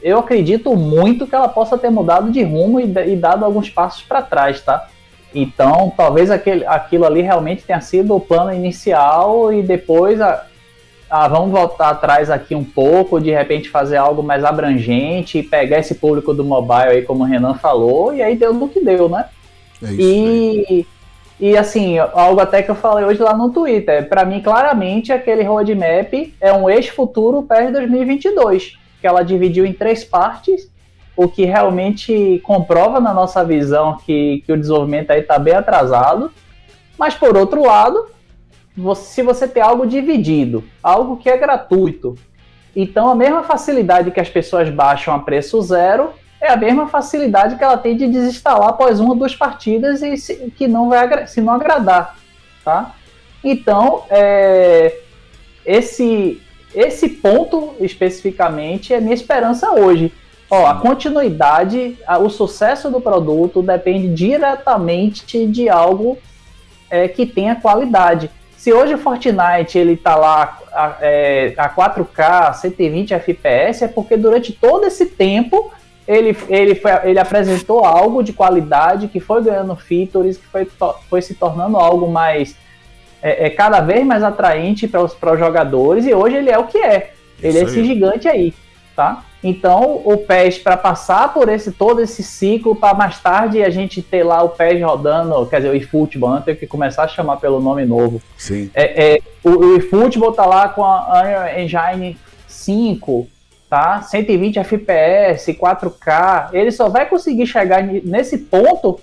eu acredito muito que ela possa ter mudado de rumo e, e dado alguns passos para trás, tá? Então, talvez aquele, aquilo ali realmente tenha sido o plano inicial e depois a, ah, vamos voltar atrás aqui um pouco, de repente fazer algo mais abrangente e pegar esse público do mobile aí, como o Renan falou, e aí deu no que deu, né? É isso, e, e assim, algo até que eu falei hoje lá no Twitter, para mim, claramente, aquele roadmap é um ex-futuro PES 2022, que ela dividiu em três partes, o que realmente comprova na nossa visão que, que o desenvolvimento aí está bem atrasado, mas por outro lado, você, se você tem algo dividido, algo que é gratuito, então a mesma facilidade que as pessoas baixam a preço zero é a mesma facilidade que ela tem de desinstalar após uma ou duas partidas e se, que não vai se não agradar, tá? Então, é, esse esse ponto especificamente é minha esperança hoje. Ó, a continuidade, a, o sucesso do produto depende diretamente de algo é, que tenha qualidade. Se hoje o Fortnite ele tá lá a, é, a 4K, 120 FPS, é porque durante todo esse tempo ele, ele, foi, ele apresentou algo de qualidade que foi ganhando features, que foi, foi se tornando algo mais é, é cada vez mais atraente para os jogadores e hoje ele é o que é. Ele Isso é esse aí. gigante aí, tá? Então, o PES, para passar por esse todo esse ciclo, para mais tarde a gente ter lá o PES rodando, quer dizer, o eFootball, ter que começar a chamar pelo nome novo. Sim. É, é, o, o eFootball tá lá com a Unreal Engine 5, tá? 120 FPS, 4K. Ele só vai conseguir chegar nesse ponto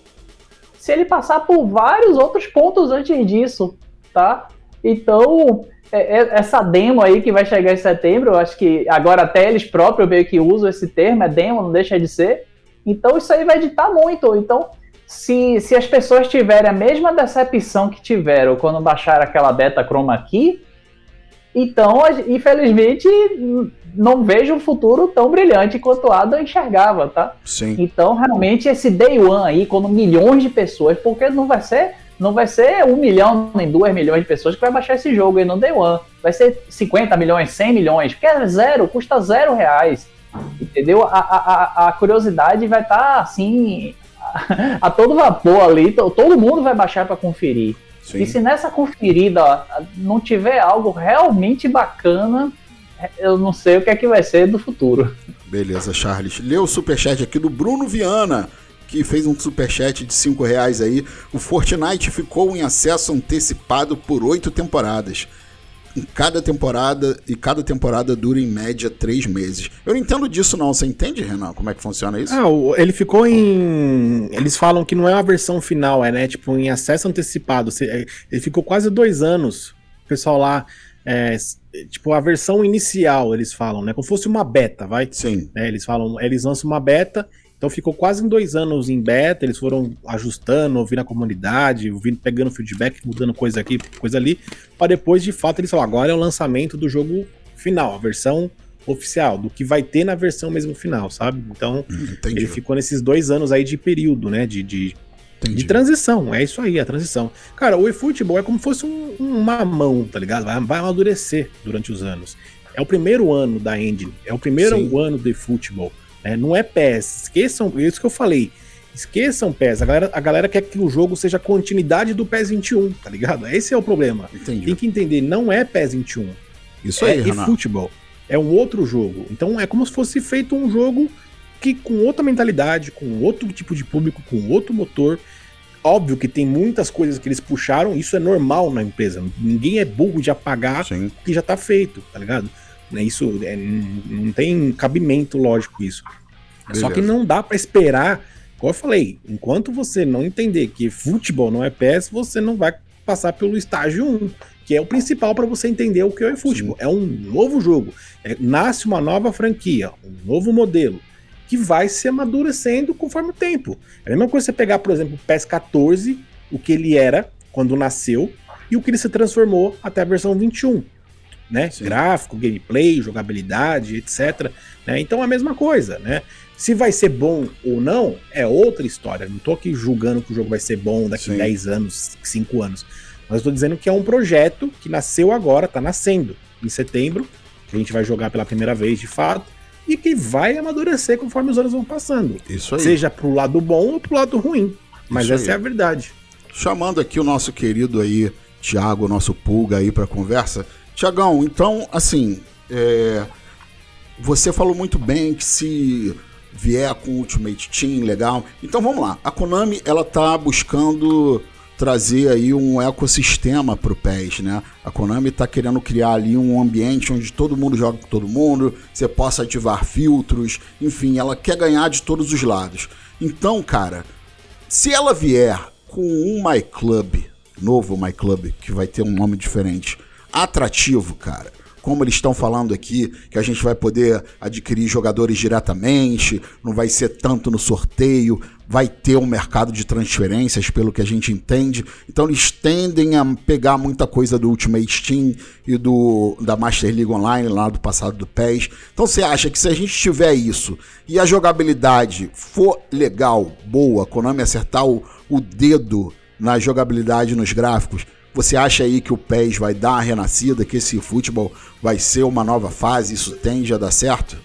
se ele passar por vários outros pontos antes disso, tá? Então, é, é, essa demo aí que vai chegar em setembro, eu acho que agora até eles próprios meio que usam esse termo, é demo, não deixa de ser. Então isso aí vai editar muito. Então, se, se as pessoas tiverem a mesma decepção que tiveram quando baixaram aquela beta chroma key, então, infelizmente, não vejo um futuro tão brilhante quanto o Adam enxergava, tá? Sim. Então, realmente, esse day one aí, quando milhões de pessoas, porque não vai ser não vai ser um milhão nem duas milhões de pessoas que vai baixar esse jogo aí no Day One. Vai ser 50 milhões, 100 milhões, que é zero, custa zero reais. Entendeu? A, a, a curiosidade vai estar tá, assim a todo vapor ali, todo mundo vai baixar para conferir. Sim. E se nessa conferida não tiver algo realmente bacana, eu não sei o que é que vai ser do futuro. Beleza, Charles. Lê o superchat aqui do Bruno Viana que fez um superchat de 5 reais aí. O Fortnite ficou em acesso antecipado por oito temporadas. Em cada temporada, e cada temporada dura em média três meses. Eu não entendo disso, não. Você entende, Renan, como é que funciona isso? Ah, ele ficou em. Eles falam que não é uma versão final, é né? Tipo, em acesso antecipado. É, ele ficou quase dois anos. O pessoal lá. É, tipo, a versão inicial, eles falam, né? Como fosse uma beta, vai? Sim. É, eles falam, eles lançam uma beta então ficou quase em dois anos em beta, eles foram ajustando, ouvindo a comunidade, ouvindo, pegando feedback, mudando coisa aqui, coisa ali, para depois, de fato, eles falaram, agora é o lançamento do jogo final, a versão oficial, do que vai ter na versão mesmo final, sabe? Então, Entendi. ele ficou nesses dois anos aí de período, né, de, de, de transição, é isso aí, a transição. Cara, o eFootball é como se fosse um, uma mão, tá ligado? Vai, vai amadurecer durante os anos. É o primeiro ano da engine, é o primeiro Sim. ano do eFootball. Né? Não é PES. Esqueçam, é isso que eu falei. Esqueçam PES. A galera, a galera quer que o jogo seja continuidade do PES 21, tá ligado? Esse é o problema. Entendi. Tem que entender, não é PES 21. Isso é, aí, E futebol. É um outro jogo. Então é como se fosse feito um jogo que com outra mentalidade, com outro tipo de público, com outro motor. Óbvio que tem muitas coisas que eles puxaram, isso é normal na empresa. Ninguém é burro de apagar o que já tá feito, tá ligado? Né? Isso é, não tem cabimento lógico isso. Beleza. Só que não dá para esperar, como eu falei, enquanto você não entender que futebol não é PES, você não vai passar pelo estágio 1, que é o principal para você entender o que é futebol. É um novo jogo. É, nasce uma nova franquia, um novo modelo que vai se amadurecendo conforme o tempo. É a mesma coisa você pegar, por exemplo, o PES 14, o que ele era quando nasceu e o que ele se transformou até a versão 21 né? Sim. Gráfico, gameplay, jogabilidade, etc. Né? Então é a mesma coisa, né? Se vai ser bom ou não, é outra história. Não tô aqui julgando que o jogo vai ser bom daqui Sim. 10 anos, 5 anos. Mas estou dizendo que é um projeto que nasceu agora, tá nascendo em setembro, que a gente vai jogar pela primeira vez de fato, e que vai amadurecer conforme os anos vão passando. Isso aí. Seja pro lado bom ou pro lado ruim. Mas Isso essa aí. é a verdade. Chamando aqui o nosso querido aí, Thiago, nosso pulga aí para conversa. Tiagão, então, assim, é, você falou muito bem que se vier com Ultimate Team, legal. Então vamos lá. A Konami, ela tá buscando trazer aí um ecossistema pro PES, né? A Konami tá querendo criar ali um ambiente onde todo mundo joga com todo mundo, você possa ativar filtros, enfim, ela quer ganhar de todos os lados. Então, cara, se ela vier com um My Club, novo My Club, que vai ter um nome diferente, atrativo, cara. Como eles estão falando aqui, que a gente vai poder adquirir jogadores diretamente, não vai ser tanto no sorteio, vai ter um mercado de transferências, pelo que a gente entende. Então eles tendem a pegar muita coisa do Ultimate Team e do da Master League Online, lá do passado do PES. Então você acha que se a gente tiver isso e a jogabilidade for legal, boa, Konami acertar o, o dedo na jogabilidade nos gráficos, você acha aí que o PES vai dar uma renascida, que esse futebol vai ser uma nova fase? Isso tende a dar certo?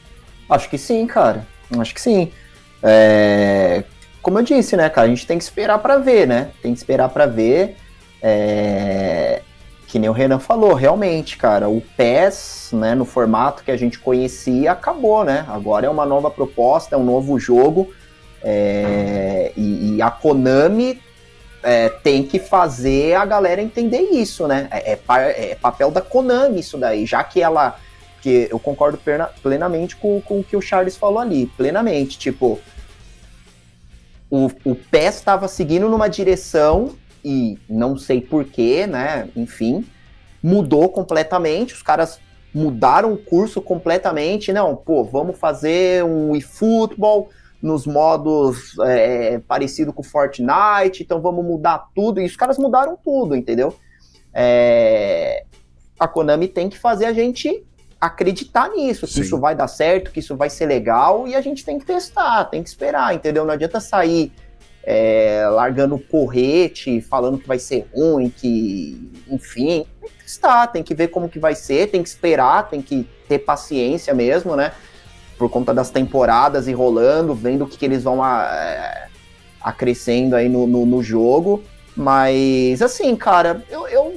Acho que sim, cara. Acho que sim. É... Como eu disse, né, cara, a gente tem que esperar para ver, né? Tem que esperar para ver. É... que nem o Renan falou, realmente, cara, o PES, né, no formato que a gente conhecia, acabou, né? Agora é uma nova proposta, é um novo jogo. É, e, e, a Konami é, tem que fazer a galera entender isso, né? É, é, é, papel da Konami isso daí, já que ela. que eu concordo plenamente com, com o que o Charles falou ali, plenamente. Tipo, o, o estava seguindo numa direção e não sei porquê, né? Enfim, mudou completamente. Os caras mudaram o curso completamente. Não, pô, vamos fazer um eFootball nos modos é, parecido com Fortnite, então vamos mudar tudo. E os caras mudaram tudo, entendeu? É, a Konami tem que fazer a gente acreditar nisso, que Sim. isso vai dar certo, que isso vai ser legal, e a gente tem que testar, tem que esperar, entendeu? Não adianta sair é, largando porrete, falando que vai ser ruim, que. Enfim, tem que testar, tem que ver como que vai ser, tem que esperar, tem que ter paciência mesmo, né? Por conta das temporadas e rolando, vendo o que, que eles vão a, é, acrescendo aí no, no, no, jogo. Mas, assim, cara, eu, eu,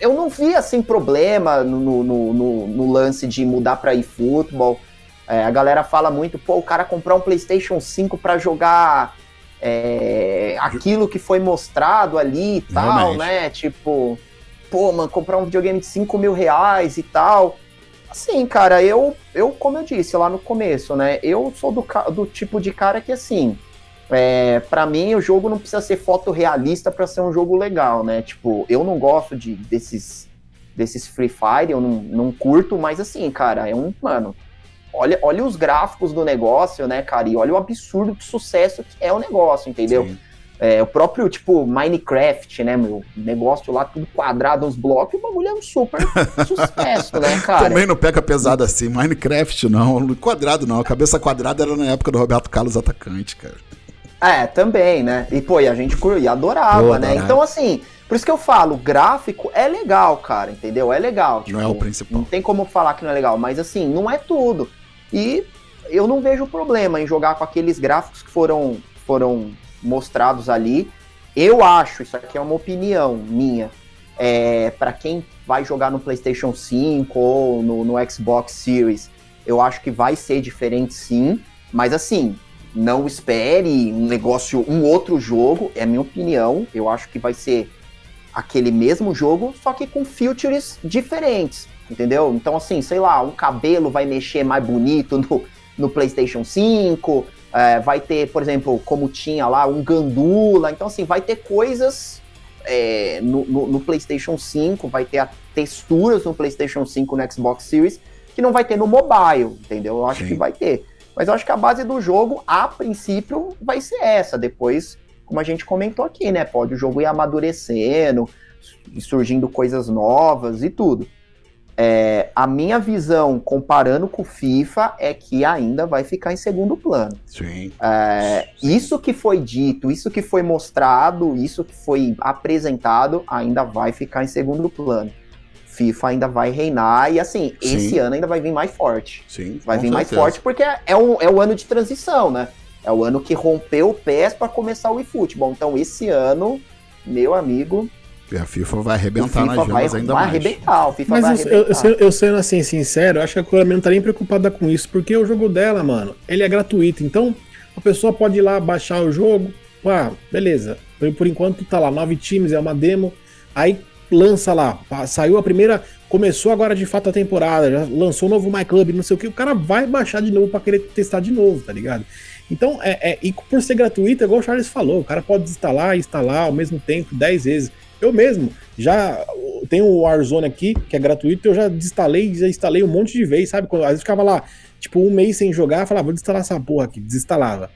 eu não vi, assim, problema no, no, no, lance de mudar para eFootball. É, a galera fala muito, pô, o cara comprar um PlayStation 5 para jogar é, aquilo que foi mostrado ali e tal, Realmente. né? Tipo, pô, mano, comprar um videogame de 5 mil reais e tal. Assim, cara, eu, eu, como eu disse lá no começo, né? Eu sou do, do tipo de cara que, assim, é, para mim o jogo não precisa ser fotorrealista para ser um jogo legal, né? Tipo, eu não gosto de desses, desses Free Fire, eu não, não curto, mas assim, cara, é um, mano, olha, olha os gráficos do negócio, né, cara? E olha o absurdo de sucesso que é o negócio, entendeu? É, o próprio, tipo, Minecraft, né, meu? Negócio lá, tudo quadrado, uns blocos, o bagulho é um super sucesso, né, cara? Também não pega pesado assim. Minecraft não, quadrado não. A cabeça quadrada era na época do Roberto Carlos Atacante, cara. É, também, né? E, pô, e a gente e adorava, né? Então, assim, por isso que eu falo, gráfico é legal, cara, entendeu? É legal. Tipo, não é o principal. Não tem como falar que não é legal, mas assim, não é tudo. E eu não vejo problema em jogar com aqueles gráficos que foram, foram mostrados ali. Eu acho, isso aqui é uma opinião minha, é, para quem vai jogar no PlayStation 5 ou no, no Xbox Series, eu acho que vai ser diferente sim, mas assim, não espere um negócio, um outro jogo, é a minha opinião. Eu acho que vai ser aquele mesmo jogo, só que com features diferentes entendeu? Então, assim, sei lá, um cabelo vai mexer mais bonito no, no PlayStation 5, é, vai ter, por exemplo, como tinha lá, um gandula. Então, assim, vai ter coisas é, no, no, no, PlayStation 5, vai ter texturas no PlayStation 5 no Xbox Series que não vai ter no mobile, entendeu? Eu acho Sim. que vai ter. Mas eu acho que a base do jogo, a princípio, vai ser essa. Depois, como a gente comentou aqui, né? Pode o jogo ir amadurecendo, surgindo coisas novas e tudo. É, a minha visão, comparando com o FIFA, é que ainda vai ficar em segundo plano. Sim. É. Isso que foi dito, isso que foi mostrado, isso que foi apresentado, ainda vai ficar em segundo plano. FIFA ainda vai reinar e assim, Sim. esse ano ainda vai vir mais forte. Sim, vai vir certeza. mais forte porque é, é, um, é o ano de transição, né? É o ano que rompeu o PES para começar o eFootball. Então esse ano, meu amigo, a FIFA vai arrebentar nas vendas ainda vai mais. Arrebentar, o FIFA Mas vai arrebentar. Eu, eu, eu sendo assim, sincero, acho que a Konami não tá nem preocupada com isso, porque o jogo dela, mano, ele é gratuito. Então, a pessoa pode ir lá baixar o jogo. Ah, beleza. Por enquanto tá lá, nove times, é uma demo. Aí lança lá, saiu a primeira, começou agora de fato a temporada, já lançou o novo My Club, não sei o que, o cara vai baixar de novo para querer testar de novo, tá ligado? Então, é, é, e por ser gratuito, é igual o Charles falou, o cara pode instalar e instalar ao mesmo tempo 10 vezes. Eu mesmo já tenho o Warzone aqui, que é gratuito, eu já desinstalei, já instalei um monte de vezes, sabe? Quando, às vezes ficava lá, tipo, um mês sem jogar, falava, vou desinstalar essa porra aqui, desinstalava.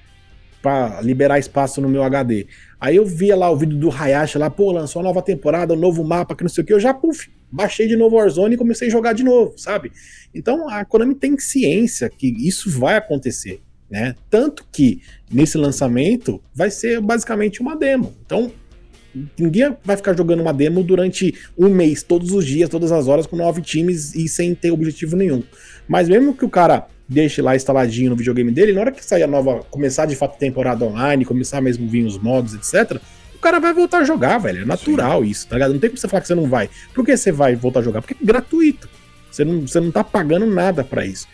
Pra liberar espaço no meu HD. Aí eu via lá o vídeo do Hayashi lá, pô, lançou nova temporada, um novo mapa, que não sei o que, eu já, puf, baixei de novo o Warzone e comecei a jogar de novo, sabe? Então a Konami tem ciência que isso vai acontecer, né? Tanto que nesse lançamento vai ser basicamente uma demo. Então Ninguém vai ficar jogando uma demo durante um mês, todos os dias, todas as horas, com nove times e sem ter objetivo nenhum. Mas mesmo que o cara deixe lá instaladinho no videogame dele, na hora que sair a nova, começar de fato a temporada online, começar mesmo vir os modos, etc., o cara vai voltar a jogar, velho. É natural Sim. isso, tá ligado? Não tem como você falar que você não vai. Por que você vai voltar a jogar? Porque é gratuito. Você não, você não tá pagando nada para isso.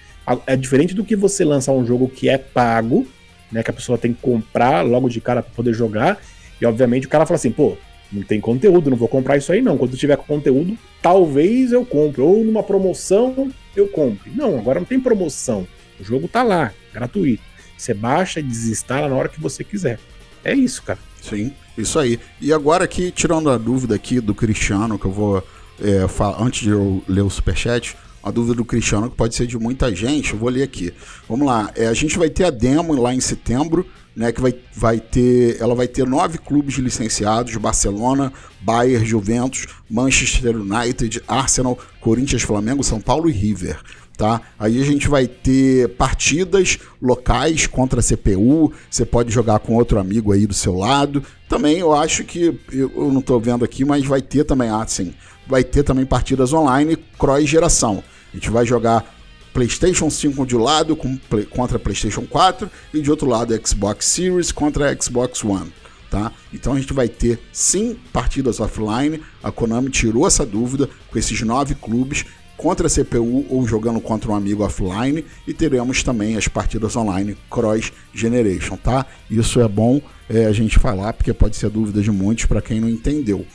É diferente do que você lançar um jogo que é pago, né? Que a pessoa tem que comprar logo de cara para poder jogar. Obviamente o cara fala assim, pô, não tem conteúdo, não vou comprar isso aí não. Quando tiver conteúdo, talvez eu compre. Ou numa promoção eu compre. Não, agora não tem promoção. O jogo tá lá, gratuito. Você baixa e desinstala na hora que você quiser. É isso, cara. Sim, isso aí. E agora aqui, tirando a dúvida aqui do Cristiano, que eu vou é, falar, antes de eu ler o superchat, a dúvida do Cristiano, que pode ser de muita gente, eu vou ler aqui. Vamos lá, é, a gente vai ter a demo lá em setembro, né, que vai, vai ter, ela vai ter nove clubes licenciados: Barcelona, Bayern, Juventus, Manchester United, Arsenal, Corinthians, Flamengo, São Paulo e River. Tá? Aí a gente vai ter partidas locais contra a CPU. Você pode jogar com outro amigo aí do seu lado. Também eu acho que eu não estou vendo aqui, mas vai ter também assim, vai ter também partidas online cross geração. A gente vai jogar PlayStation 5 de um lado com, contra PlayStation 4 e de outro lado Xbox Series contra Xbox One. Tá? Então a gente vai ter sim partidas offline. A Konami tirou essa dúvida com esses nove clubes contra a CPU ou jogando contra um amigo offline e teremos também as partidas online cross generation, tá? Isso é bom é, a gente falar porque pode ser dúvida de muitos para quem não entendeu.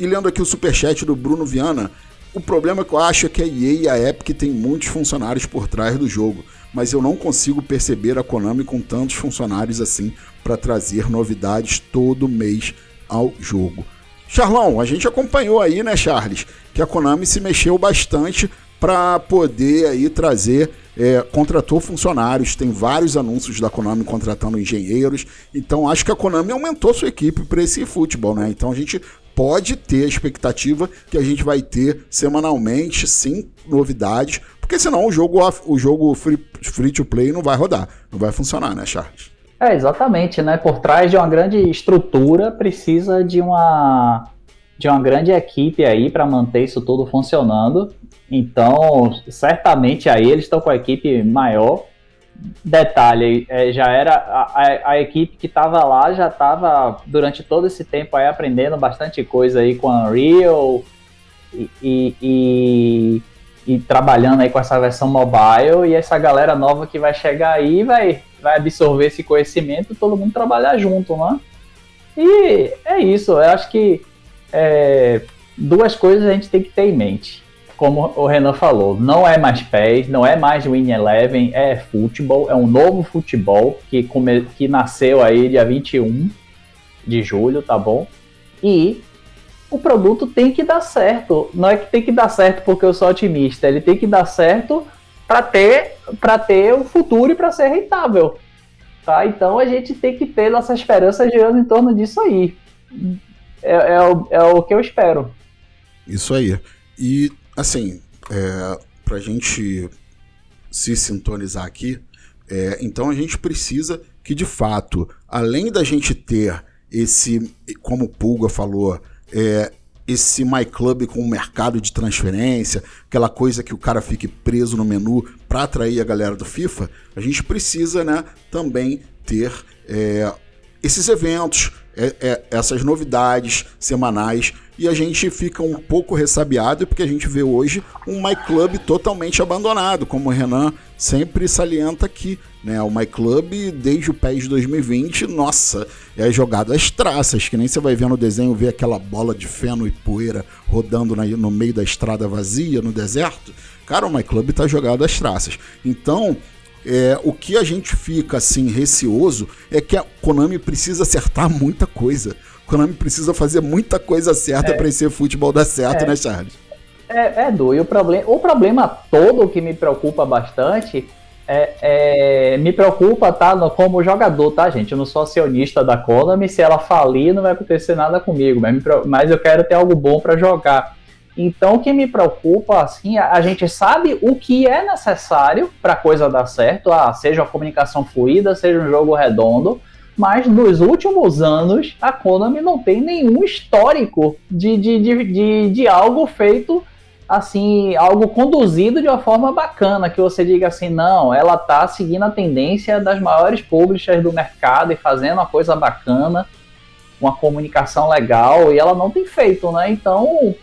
E lendo aqui o superchat do Bruno Viana, o problema que eu acho é que a EA e a Epic tem muitos funcionários por trás do jogo, mas eu não consigo perceber a Konami com tantos funcionários assim para trazer novidades todo mês ao jogo. Charlão, a gente acompanhou aí, né, Charles, que a Konami se mexeu bastante para poder aí trazer é, contratou funcionários, tem vários anúncios da Konami contratando engenheiros, então acho que a Konami aumentou sua equipe para esse futebol, né? Então a gente pode ter a expectativa que a gente vai ter semanalmente, sim, novidades, porque senão o jogo, o jogo free, to play não vai rodar, não vai funcionar, né, Charles? É, exatamente, né? Por trás de uma grande estrutura precisa de uma de uma grande equipe aí para manter isso tudo funcionando. Então, certamente aí eles estão com a equipe maior Detalhe, é, já era a, a, a equipe que estava lá já estava durante todo esse tempo aí aprendendo bastante coisa aí com a Unreal e, e, e, e, trabalhando aí com essa versão mobile e essa galera nova que vai chegar aí vai, vai absorver esse conhecimento todo mundo trabalhar junto, né? E é isso, eu acho que é, duas coisas a gente tem que ter em mente como o Renan falou, não é mais PES, não é mais Win Eleven, é futebol, é um novo futebol que, come, que nasceu aí dia 21 de julho, tá bom? E o produto tem que dar certo. Não é que tem que dar certo porque eu sou otimista, ele tem que dar certo para ter para ter o futuro e para ser rentável. Tá? Então a gente tem que ter nossa esperança girando em torno disso aí. É, é, o, é o que eu espero. Isso aí. E assim, é, para a gente se sintonizar aqui, é, então a gente precisa que de fato, além da gente ter esse, como o Pulga falou, é, esse MyClub com o mercado de transferência, aquela coisa que o cara fique preso no menu para atrair a galera do FIFA, a gente precisa né, também ter é, esses eventos, é, é, essas novidades semanais e a gente fica um pouco ressabiado porque a gente vê hoje um MyClub totalmente abandonado, como o Renan sempre salienta aqui. Né? O MyClub, desde o PES 2020, nossa, é jogado às traças, que nem você vai ver no desenho, ver aquela bola de feno e poeira rodando na, no meio da estrada vazia, no deserto. Cara, o MyClub tá jogado às traças. Então, é, o que a gente fica assim receoso é que a Konami precisa acertar muita coisa. Konami precisa fazer muita coisa certa é. para esse futebol dar certo, é. né, Charles? É, é do. E o, problem, o problema todo que me preocupa bastante é, é, me preocupa, tá? Como jogador, tá, gente? Eu não sou acionista da Konami. Se ela falir, não vai acontecer nada comigo. Mas, mas eu quero ter algo bom para jogar. Então, o que me preocupa, assim, a, a gente sabe o que é necessário para a coisa dar certo, ah, seja uma comunicação fluida, seja um jogo redondo, mas nos últimos anos a Konami não tem nenhum histórico de, de, de, de, de algo feito assim, algo conduzido de uma forma bacana, que você diga assim, não, ela tá seguindo a tendência das maiores publishers do mercado e fazendo uma coisa bacana. uma comunicação legal e ela não tem feito, né? Então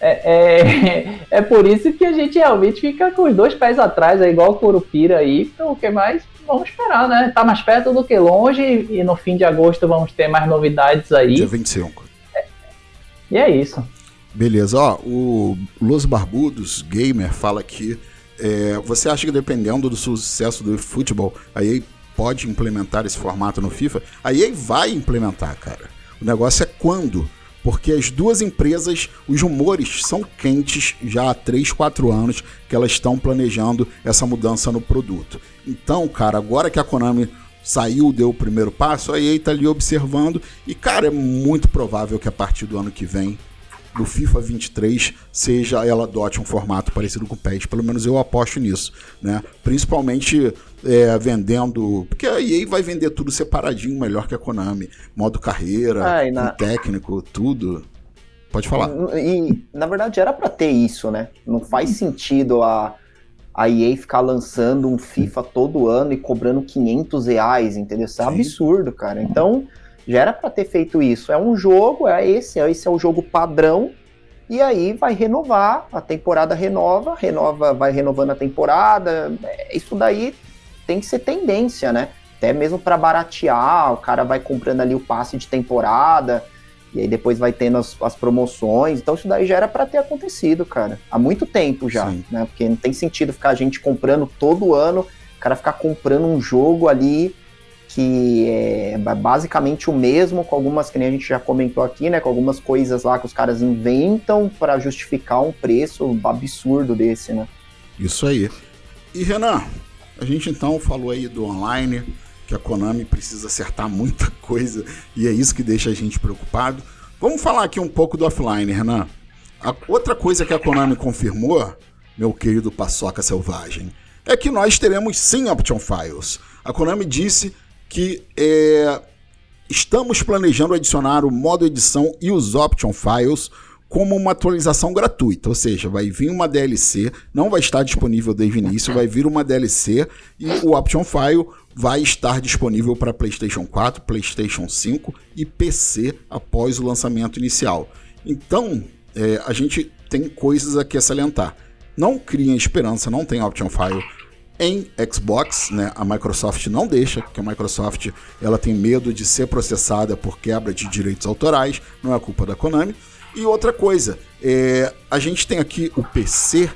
é, é, é, por isso que a gente realmente fica com os dois pés atrás, é igual o Curupira aí, o que mais vamos esperar, né? Tá mais perto do que longe e no fim de agosto vamos ter mais novidades aí. Dia 25. É, e é isso. Beleza, ó, o Los Barbudos Gamer fala que é, você acha que dependendo do sucesso do futebol, a EA pode implementar esse formato no FIFA? A EA vai implementar, cara. O negócio é quando porque as duas empresas, os rumores são quentes já há 3, 4 anos que elas estão planejando essa mudança no produto. Então, cara, agora que a Konami saiu, deu o primeiro passo, a EA tá ali observando e, cara, é muito provável que a partir do ano que vem do FIFA 23 seja ela adote um formato parecido com o PES. Pelo menos eu aposto nisso, né? Principalmente é, vendendo. Porque a EA vai vender tudo separadinho, melhor que a Konami. Modo carreira, ah, na... técnico, tudo. Pode falar. E, na verdade, era para ter isso, né? Não faz sentido a, a EA ficar lançando um FIFA todo ano e cobrando 500 reais, entendeu? Isso é Sim. absurdo, cara. Então, já era para ter feito isso. É um jogo, é esse, esse é o jogo padrão. E aí vai renovar, a temporada renova, renova, vai renovando a temporada. É, isso daí tem que ser tendência, né? Até mesmo para baratear, o cara vai comprando ali o passe de temporada, e aí depois vai tendo as, as promoções. Então isso daí já era para ter acontecido, cara. Há muito tempo já, Sim. né? Porque não tem sentido ficar a gente comprando todo ano, o cara ficar comprando um jogo ali que é basicamente o mesmo, com algumas que nem a gente já comentou aqui, né? Com algumas coisas lá que os caras inventam para justificar um preço absurdo desse, né? Isso aí. E Renan, a gente então falou aí do online, que a Konami precisa acertar muita coisa e é isso que deixa a gente preocupado. Vamos falar aqui um pouco do offline, Renan. A outra coisa que a Konami confirmou, meu querido Paçoca Selvagem, é que nós teremos sim Option Files. A Konami disse que é, estamos planejando adicionar o modo edição e os Option Files como uma atualização gratuita, ou seja, vai vir uma DLC, não vai estar disponível desde o início, vai vir uma DLC e o Option File vai estar disponível para PlayStation 4, PlayStation 5 e PC após o lançamento inicial. Então, é, a gente tem coisas aqui a salientar. Não criem esperança, não tem Option File em Xbox, né? A Microsoft não deixa, porque a Microsoft ela tem medo de ser processada por quebra de direitos autorais, não é culpa da Konami. E outra coisa, é, a gente tem aqui o PC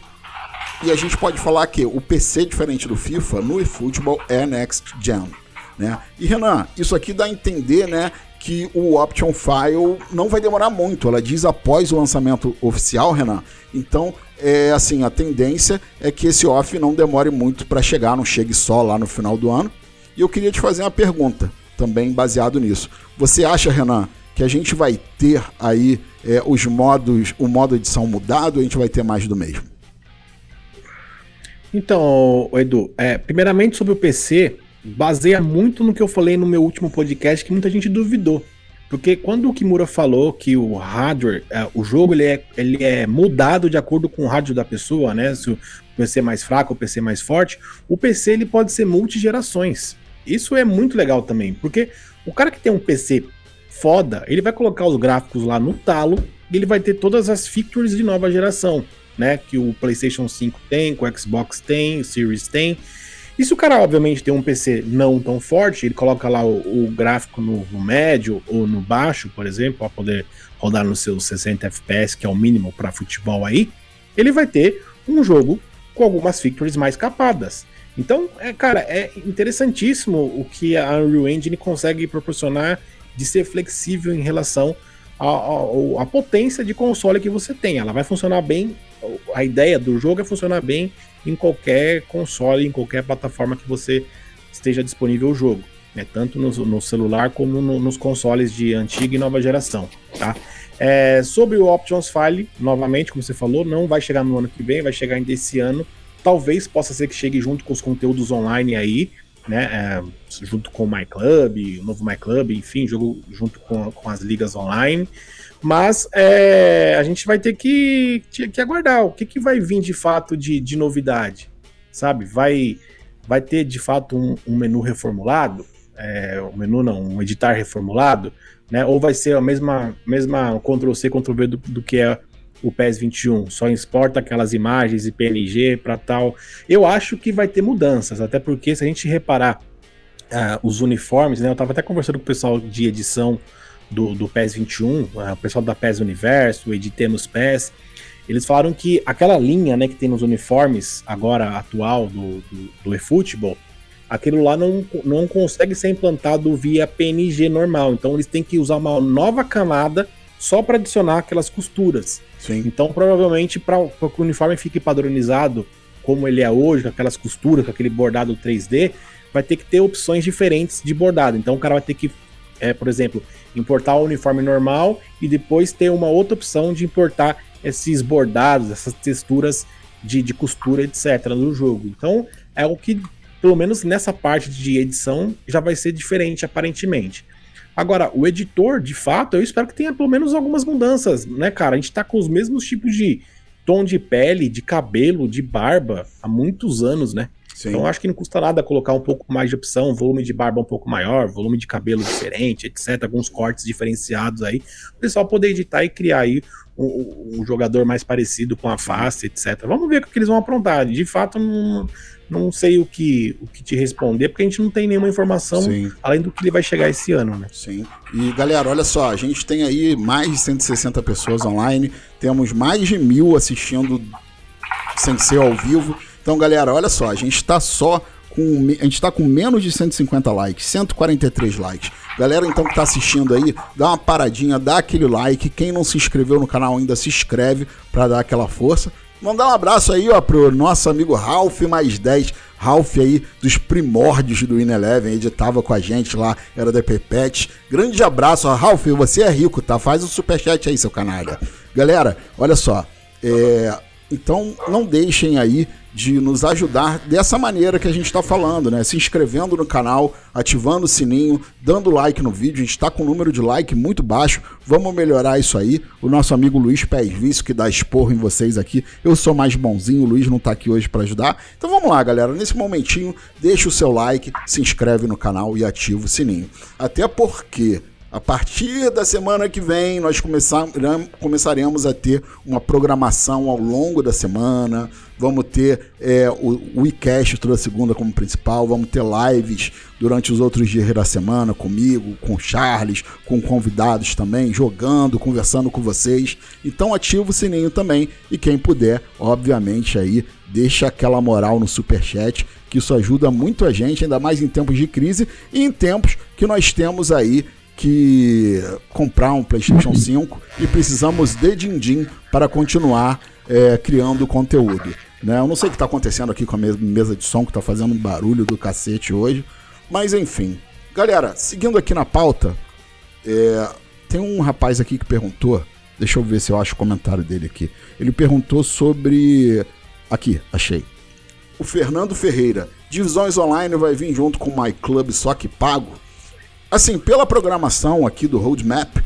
e a gente pode falar que o PC, diferente do FIFA, no eFootball é Next Gen. Né? E Renan, isso aqui dá a entender né, que o Option File não vai demorar muito. Ela diz após o lançamento oficial, Renan. Então, é assim, a tendência é que esse off não demore muito para chegar, não chegue só lá no final do ano. E eu queria te fazer uma pergunta, também baseado nisso. Você acha, Renan, que a gente vai ter aí é, os modos, o modo edição mudado a gente vai ter mais do mesmo? Então, Edu, é, primeiramente sobre o PC, baseia muito no que eu falei no meu último podcast que muita gente duvidou. Porque quando o Kimura falou que o hardware, é, o jogo ele é, ele é mudado de acordo com o hardware da pessoa, né? Se o PC é mais fraco, o PC é mais forte, o PC ele pode ser multigerações. Isso é muito legal também, porque o cara que tem um PC foda, ele vai colocar os gráficos lá no talo e ele vai ter todas as features de nova geração, né? Que o PlayStation 5 tem, que o Xbox tem, o Series tem. E se o cara, obviamente, tem um PC não tão forte, ele coloca lá o, o gráfico no, no, médio ou no baixo, por exemplo, para poder rodar nos seus 60 FPS, que é o mínimo para futebol aí, ele vai ter um jogo com algumas features mais capadas. Então, é, cara, é interessantíssimo o que a Unreal Engine consegue proporcionar de ser flexível em relação à potência de console que você tem. Ela vai funcionar bem, a ideia do jogo é funcionar bem em qualquer console, em qualquer plataforma que você esteja disponível o jogo. Né? Tanto no, no celular como no, nos consoles de antiga e nova geração. Tá? É, sobre o Options File, novamente, como você falou, não vai chegar no ano que vem, vai chegar ainda esse ano. Talvez possa ser que chegue junto com os conteúdos online aí, né? É, junto com o MyClub, o novo MyClub, enfim, jogo junto com, com as ligas online. Mas é, a gente vai ter que, que aguardar o que, que vai vir de fato de, de novidade, sabe? Vai, vai ter de fato um, um menu reformulado? é, o menu não, um editar reformulado, né? Ou vai ser a mesma, mesma Ctrl-C, Ctrl-V do, do que é o PES 21, só exporta aquelas imagens e PNG para tal. Eu acho que vai ter mudanças, até porque se a gente reparar uh, os uniformes, né? Eu estava até conversando com o pessoal de edição do, do PES 21, uh, o pessoal da PES Universo, Editemos PES, eles falaram que aquela linha né, que tem nos uniformes agora atual do, do, do eFootball, aquilo lá não, não consegue ser implantado via PNG normal. Então eles têm que usar uma nova camada só para adicionar aquelas costuras. Sim. Então provavelmente para que o uniforme fique padronizado como ele é hoje, com aquelas costuras, com aquele bordado 3D, vai ter que ter opções diferentes de bordado. Então o cara vai ter que, é, por exemplo, importar o uniforme normal e depois ter uma outra opção de importar esses bordados, essas texturas de, de costura, etc. no jogo. Então é o que pelo menos nessa parte de edição, já vai ser diferente, aparentemente. Agora, o editor, de fato, eu espero que tenha pelo menos algumas mudanças, né, cara? A gente tá com os mesmos tipos de tom de pele, de cabelo, de barba há muitos anos, né? Sim. Então acho que não custa nada colocar um pouco mais de opção, volume de barba um pouco maior, volume de cabelo diferente, etc. Alguns cortes diferenciados aí. O pessoal poder editar e criar aí um, um, jogador mais parecido com a face, etc. Vamos ver o que eles vão aprontar. De fato, não, não sei o que, o que te responder, porque a gente não tem nenhuma informação Sim. além do que ele vai chegar esse ano, né? Sim. E galera, olha só, a gente tem aí mais de 160 pessoas online, temos mais de mil assistindo sem ser ao vivo. Então, galera, olha só, a gente está só com. A gente está com menos de 150 likes, 143 likes. Galera, então que tá assistindo aí, dá uma paradinha, dá aquele like. Quem não se inscreveu no canal ainda, se inscreve para dar aquela força. Mandar um abraço aí, ó, pro nosso amigo Ralph mais 10. Ralph aí, dos primórdios do In Eleven, editava com a gente lá, era da Pepet. Grande abraço, ó, Ralph, você é rico, tá? Faz o um superchat aí, seu canalha. Galera, olha só, é... então não deixem aí de nos ajudar dessa maneira que a gente está falando, né? Se inscrevendo no canal, ativando o sininho, dando like no vídeo. A gente está com um número de like muito baixo. Vamos melhorar isso aí. O nosso amigo Luiz Pés Vício, que dá esporro em vocês aqui. Eu sou mais bonzinho, o Luiz não está aqui hoje para ajudar. Então vamos lá, galera. Nesse momentinho, deixa o seu like, se inscreve no canal e ativa o sininho. Até porque a partir da semana que vem, nós começaremos a ter uma programação ao longo da semana. Vamos ter é, o, iCast toda segunda como principal. Vamos ter lives durante os outros dias da semana comigo, com Charles, com convidados também, jogando, conversando com vocês. Então ativa o sininho também. E quem puder, obviamente, aí, deixa aquela moral no superchat, que isso ajuda muito a gente, ainda mais em tempos de crise e em tempos que nós temos aí que comprar um PlayStation 5 e precisamos de din-din para continuar é, criando conteúdo. Né? Eu não sei o que está acontecendo aqui com a mesa de som que está fazendo um barulho do cacete hoje, mas enfim. Galera, seguindo aqui na pauta, é, tem um rapaz aqui que perguntou, deixa eu ver se eu acho o comentário dele aqui. Ele perguntou sobre. Aqui, achei. O Fernando Ferreira, divisões online vai vir junto com o My Club só que pago? Assim, pela programação aqui do Roadmap,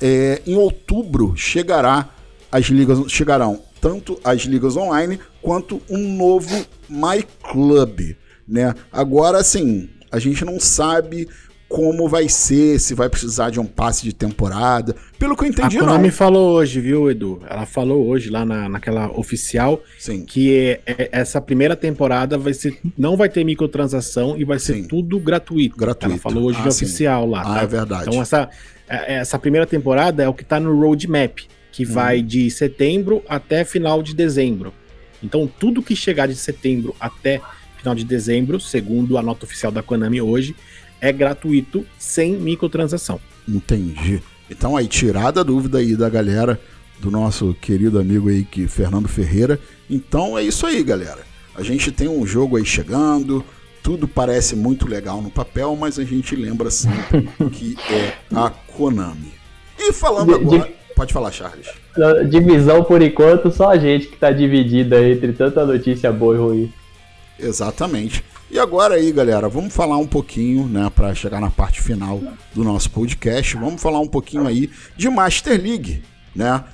é, em outubro chegará as ligas, chegarão tanto as ligas online quanto um novo My Club, né? Agora, assim, a gente não sabe como vai ser, se vai precisar de um passe de temporada. Pelo que eu entendi, a Konami não. falou hoje, viu, Edu? Ela falou hoje lá na, naquela oficial Sim. que é, é, essa primeira temporada vai ser não vai ter microtransação e vai ser sim. tudo gratuito. Gratuito. Ela falou hoje ah, oficial lá. Ah, tá? é verdade. Então essa, é, essa primeira temporada é o que tá no roadmap, que hum. vai de setembro até final de dezembro. Então tudo que chegar de setembro até final de dezembro, segundo a nota oficial da Konami hoje, é gratuito sem microtransação. Entendi. Então aí, tirada a dúvida aí da galera, do nosso querido amigo aí, que Fernando Ferreira. Então é isso aí, galera. A gente tem um jogo aí chegando, tudo parece muito legal no papel, mas a gente lembra sempre que é a Konami. E falando agora. Pode falar, Charles. Divisão por enquanto, só a gente que tá dividida entre tanta notícia boa e ruim. Exatamente. E agora aí, galera, vamos falar um pouquinho, né, para chegar na parte final do nosso podcast, vamos falar um pouquinho aí de Master League, né?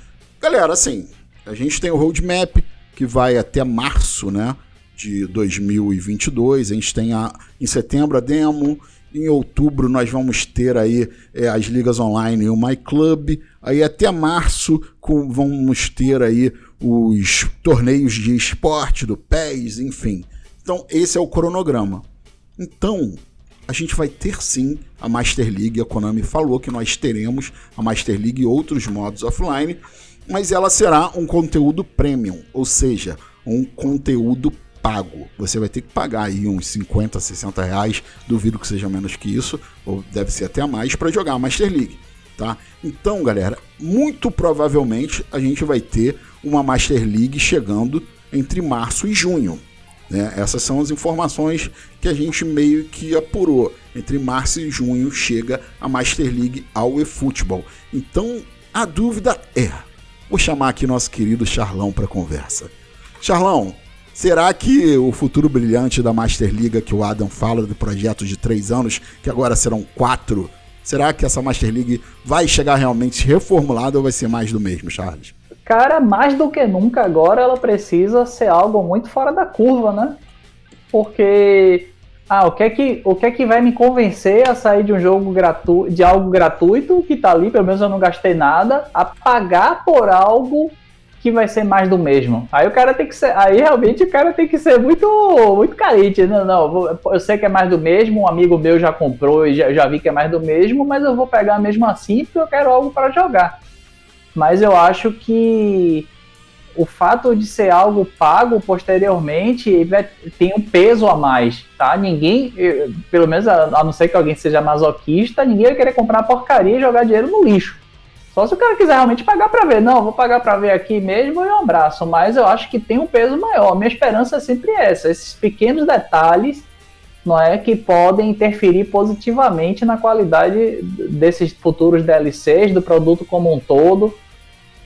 Galera, assim, a gente tem o roadmap que vai até março, né, de 2022. A gente tem a, em setembro a demo, Em outubro nós vamos ter aí é, as ligas online e o My Club. Aí até março com, vamos ter aí os torneios de esporte do PES, enfim. Então esse é o cronograma. Então a gente vai ter sim a Master League. A Konami falou que nós teremos a Master League e outros modos offline, mas ela será um conteúdo premium, ou seja, um conteúdo pago. Você vai ter que pagar aí uns 50, 60 reais, duvido que seja menos que isso, ou deve ser até mais, para jogar a Master League. Tá? Então, galera, muito provavelmente a gente vai ter uma Master League chegando entre março e junho. Né? Essas são as informações que a gente meio que apurou. Entre março e junho chega a Master League ao eFootball. Então a dúvida é: vou chamar aqui nosso querido Charlão para conversa. Charlão, será que o futuro brilhante da Master League que o Adam fala do projeto de três anos, que agora serão quatro, será que essa Master League vai chegar realmente reformulada ou vai ser mais do mesmo, Charles? Cara, mais do que nunca agora ela precisa ser algo muito fora da curva, né? Porque ah, o que é que, o que, é que vai me convencer a sair de um jogo gratuito, de algo gratuito que tá ali, pelo menos eu não gastei nada, a pagar por algo que vai ser mais do mesmo. Aí o cara tem que ser, aí realmente o cara tem que ser muito muito carente, não, não, eu sei que é mais do mesmo, um amigo meu já comprou e já, já vi que é mais do mesmo, mas eu vou pegar mesmo assim porque eu quero algo para jogar mas eu acho que o fato de ser algo pago posteriormente tem um peso a mais, tá? Ninguém, pelo menos a, não ser que alguém seja masoquista, ninguém vai querer comprar porcaria e jogar dinheiro no lixo. Só se o cara quiser realmente pagar para ver. Não, vou pagar para ver aqui mesmo e um abraço. Mas eu acho que tem um peso maior. Minha esperança é sempre essa. Esses pequenos detalhes não é que podem interferir positivamente na qualidade desses futuros DLCs, do produto como um todo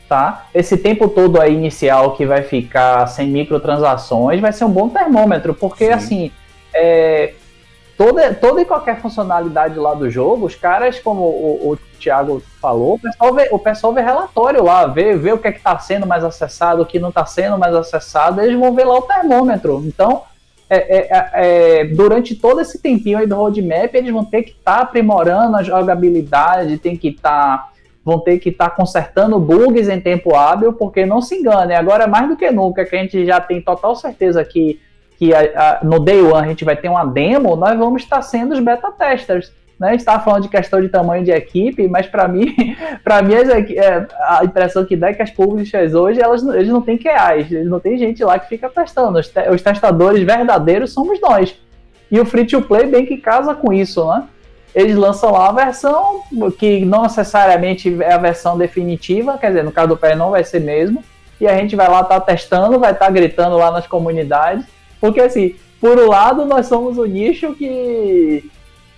tá? Esse tempo todo aí inicial que vai ficar sem microtransações vai ser um bom termômetro, porque Sim. assim, é, toda, toda e qualquer funcionalidade lá do jogo, os caras, como o, o Thiago falou, o pessoal, vê, o pessoal vê relatório lá, vê, vê o que é que está sendo mais acessado, o que não está sendo mais acessado, eles vão ver lá o termômetro. Então, é, é, é, é durante todo esse tempinho aí do roadmap, eles vão ter que estar tá aprimorando a jogabilidade, tem que estar tá vão ter que estar tá consertando bugs em tempo hábil, porque não se engane, agora mais do que nunca, que a gente já tem total certeza que, que a, a, no Day One a gente vai ter uma demo, nós vamos estar sendo os beta testers. Né? A gente estava falando de questão de tamanho de equipe, mas para mim, para mim é, a impressão que dá é que as publishers hoje elas, eles não têm QAs, eles não tem gente lá que fica testando. Os, te, os testadores verdadeiros somos nós. E o free to play bem que casa com isso, né? Eles lançam lá a versão que não necessariamente é a versão definitiva, quer dizer, no caso do pé não vai ser mesmo, e a gente vai lá estar tá testando, vai estar tá gritando lá nas comunidades, porque assim, por um lado nós somos o nicho que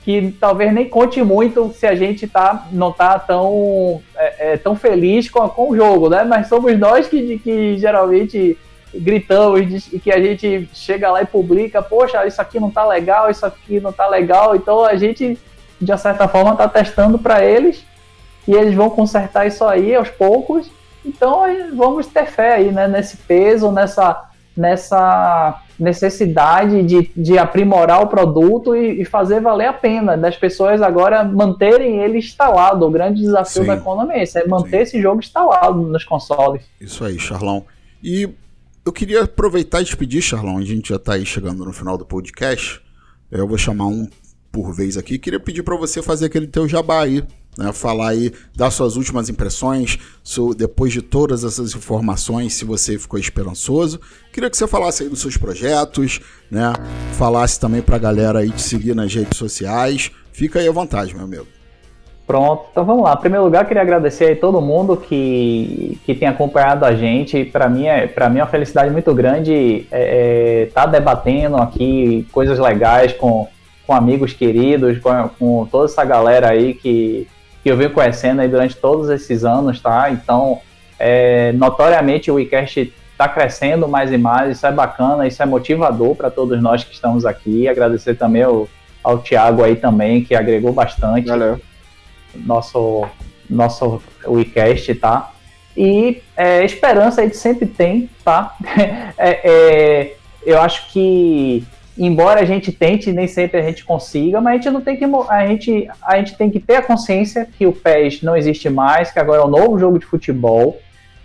que talvez nem conte muito se a gente tá, não tá tão, é, é, tão feliz com, com o jogo, né? Mas somos nós que, que geralmente gritamos e que a gente chega lá e publica, poxa, isso aqui não tá legal, isso aqui não tá legal, então a gente de certa forma, está testando para eles e eles vão consertar isso aí aos poucos. Então, vamos ter fé aí, né, nesse peso, nessa, nessa necessidade de, de aprimorar o produto e, e, fazer valer a pena, das pessoas agora manterem ele instalado. O grande desafio Sim. da economia é, é manter Sim. esse jogo instalado nos consoles. Isso aí, Charlão. E eu queria aproveitar e te pedir, Charlão, a gente já está aí chegando no final do podcast. Eu vou chamar um por vez aqui. Queria pedir para você fazer aquele teu jabá aí, né? Falar aí das suas últimas impressões, so, depois de todas essas informações, se você ficou esperançoso. Queria que você falasse aí dos seus projetos, né? Falasse também para a galera aí te seguir nas redes sociais. Fica aí à vontade, meu amigo. Pronto, então vamos lá. Em primeiro lugar, queria agradecer aí todo mundo que, que tem acompanhado a gente. Para mim, é, mim é uma felicidade muito grande estar é, é, tá debatendo aqui coisas legais com com amigos queridos, com, com toda essa galera aí que, que eu venho conhecendo aí durante todos esses anos, tá? Então, é, notoriamente o WeCast está crescendo mais e mais, isso é bacana, isso é motivador para todos nós que estamos aqui. Agradecer também ao, ao Thiago aí também, que agregou bastante. Valeu. Nosso, nosso WeCast, tá? E é, esperança a gente sempre tem, tá? é, é, eu acho que embora a gente tente, nem sempre a gente consiga, mas a gente não tem que a gente, a gente tem que ter a consciência que o PES não existe mais, que agora é um novo jogo de futebol.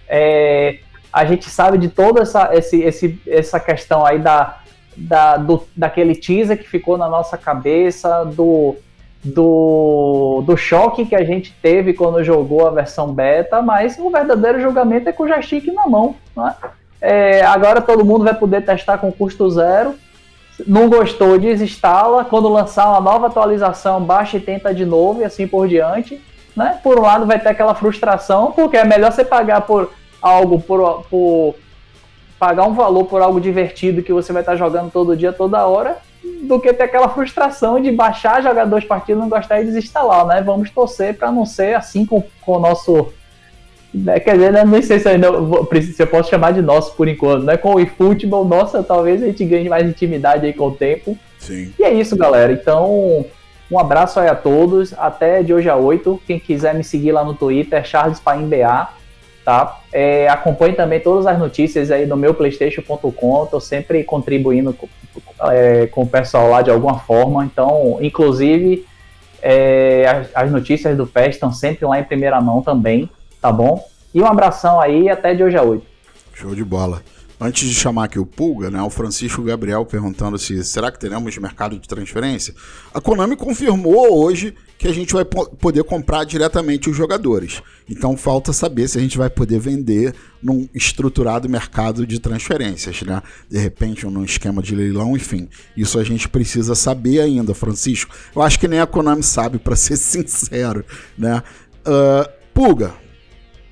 É, a gente sabe de toda essa, esse, esse, essa questão aí da, da, do, daquele teaser que ficou na nossa cabeça, do, do, do choque que a gente teve quando jogou a versão beta, mas o verdadeiro julgamento é com o joystick na mão. Né? É, agora todo mundo vai poder testar com custo zero. Não gostou, desinstala. Quando lançar uma nova atualização, baixa e tenta de novo e assim por diante. Né? Por um lado vai ter aquela frustração, porque é melhor você pagar por algo, por, por pagar um valor por algo divertido que você vai estar jogando todo dia, toda hora, do que ter aquela frustração de baixar, jogar dois partidos, não gostar e desinstalar, né? Vamos torcer para não ser assim com, com o nosso. Né? Quer dizer, né? não sei se, ainda, se eu posso chamar de nosso por enquanto, né? Com o eFootball, nossa, talvez a gente ganhe mais intimidade aí com o tempo. Sim. E é isso, galera. Então, um abraço aí a todos. Até de hoje a 8. Quem quiser me seguir lá no Twitter, Charles CharlesPaimBA tá? É, acompanhe também todas as notícias aí no meu playstation.com, tô sempre contribuindo com, é, com o pessoal lá de alguma forma, então, inclusive, é, as, as, notícias do PES estão sempre lá em primeira mão também, tá bom? E um abração aí até de hoje a 8. Show de bola. Antes de chamar aqui o Pulga, né, o Francisco Gabriel perguntando se será que teremos mercado de transferência. A Konami confirmou hoje que a gente vai poder comprar diretamente os jogadores. Então falta saber se a gente vai poder vender num estruturado mercado de transferências, né? De repente, num esquema de leilão, enfim. Isso a gente precisa saber ainda, Francisco. Eu acho que nem a Konami sabe, para ser sincero, né? Uh, Pulga,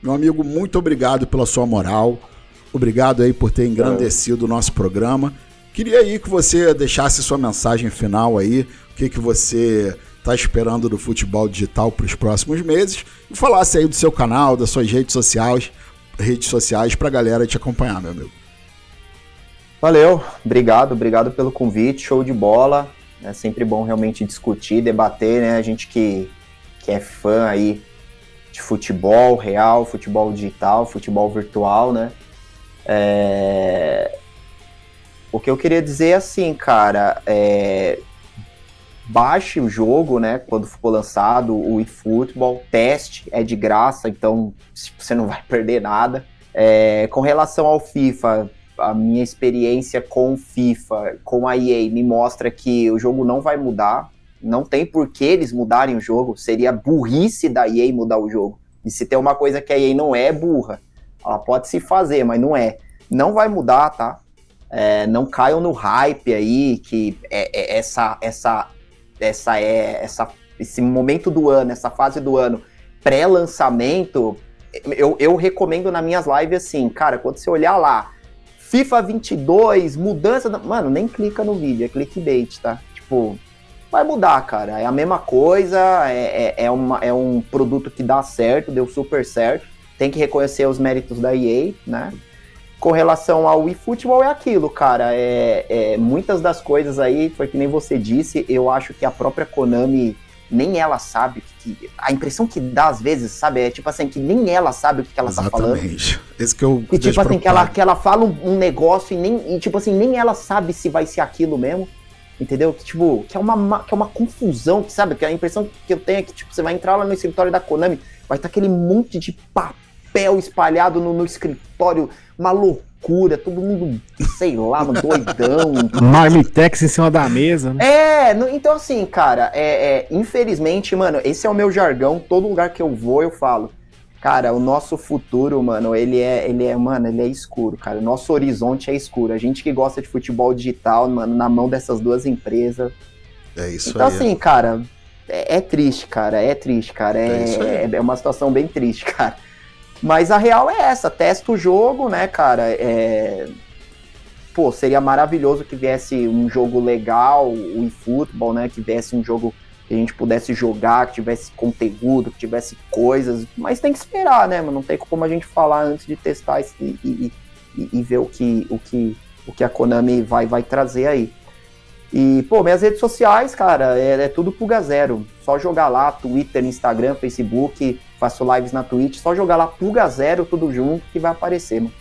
meu amigo, muito obrigado pela sua moral Obrigado aí por ter engrandecido o nosso programa. Queria aí que você deixasse sua mensagem final aí, o que, que você está esperando do futebol digital para os próximos meses e falasse aí do seu canal, das suas redes sociais, redes sociais para a galera te acompanhar, meu amigo. Valeu, obrigado, obrigado pelo convite, show de bola. É sempre bom realmente discutir, debater, né? A gente que, que é fã aí de futebol real, futebol digital, futebol virtual, né? É... O que eu queria dizer é assim, cara, é... baixe o jogo, né, quando for lançado o eFootball, teste, é de graça, então você não vai perder nada. É... Com relação ao FIFA, a minha experiência com FIFA, com a EA, me mostra que o jogo não vai mudar, não tem por que eles mudarem o jogo, seria burrice da EA mudar o jogo. E se tem uma coisa que a EA não é, burra. Ela pode se fazer, mas não é. Não vai mudar, tá? É, não caiam no hype aí que é, é, essa, essa, essa é essa, esse momento do ano, essa fase do ano pré-lançamento. Eu, eu recomendo nas minhas lives assim, cara, quando você olhar lá, FIFA 22, mudança, da... mano, nem clica no vídeo, é clickbait, tá? Tipo, vai mudar, cara. É a mesma coisa, é, é, é, uma, é um produto que dá certo, deu super certo tem que reconhecer os méritos da EA, né? Com relação ao eFootball é aquilo, cara. É, é, muitas das coisas aí, foi que nem você disse, eu acho que a própria Konami nem ela sabe que, a impressão que dá às vezes, sabe, é tipo assim que nem ela sabe o que, que ela Exatamente. tá falando. Exatamente. Esse que eu e tipo assim que ela, que ela fala um, um, negócio e nem e, tipo assim, nem ela sabe se vai ser aquilo mesmo. Entendeu? Que tipo, que é uma que é uma confusão, sabe? Que a impressão que eu tenho é que tipo, você vai entrar lá no escritório da Konami, vai estar aquele monte de papel espalhado no, no escritório, uma loucura, todo mundo, sei lá, doidão. Marmitex em cima da mesa, né? É, no, então assim, cara, é, é, infelizmente, mano, esse é o meu jargão, todo lugar que eu vou eu falo. Cara, o nosso futuro, mano, ele é, ele é, mano, ele é escuro, cara. O nosso horizonte é escuro. A gente que gosta de futebol digital, mano, na mão dessas duas empresas. É isso então, aí. Então, assim, cara, é, é, triste, cara. É triste, cara. É, é, é, uma situação bem triste, cara. Mas a real é essa, testa o jogo, né, cara? É... Pô, seria maravilhoso que viesse um jogo legal, o eFootball, né? Que viesse um jogo que a gente pudesse jogar, que tivesse conteúdo, que tivesse coisas, mas tem que esperar, né, mano? Não tem como a gente falar antes de testar e, e, e, ver o que, o, que, o que a Konami vai, vai trazer aí. E, pô, minhas redes sociais, cara, é, é tudo Puga Zero. Só jogar lá, Twitter, Instagram, Facebook, faço lives na Twitch, só jogar lá Puga Zero, tudo junto, que vai aparecer, mano.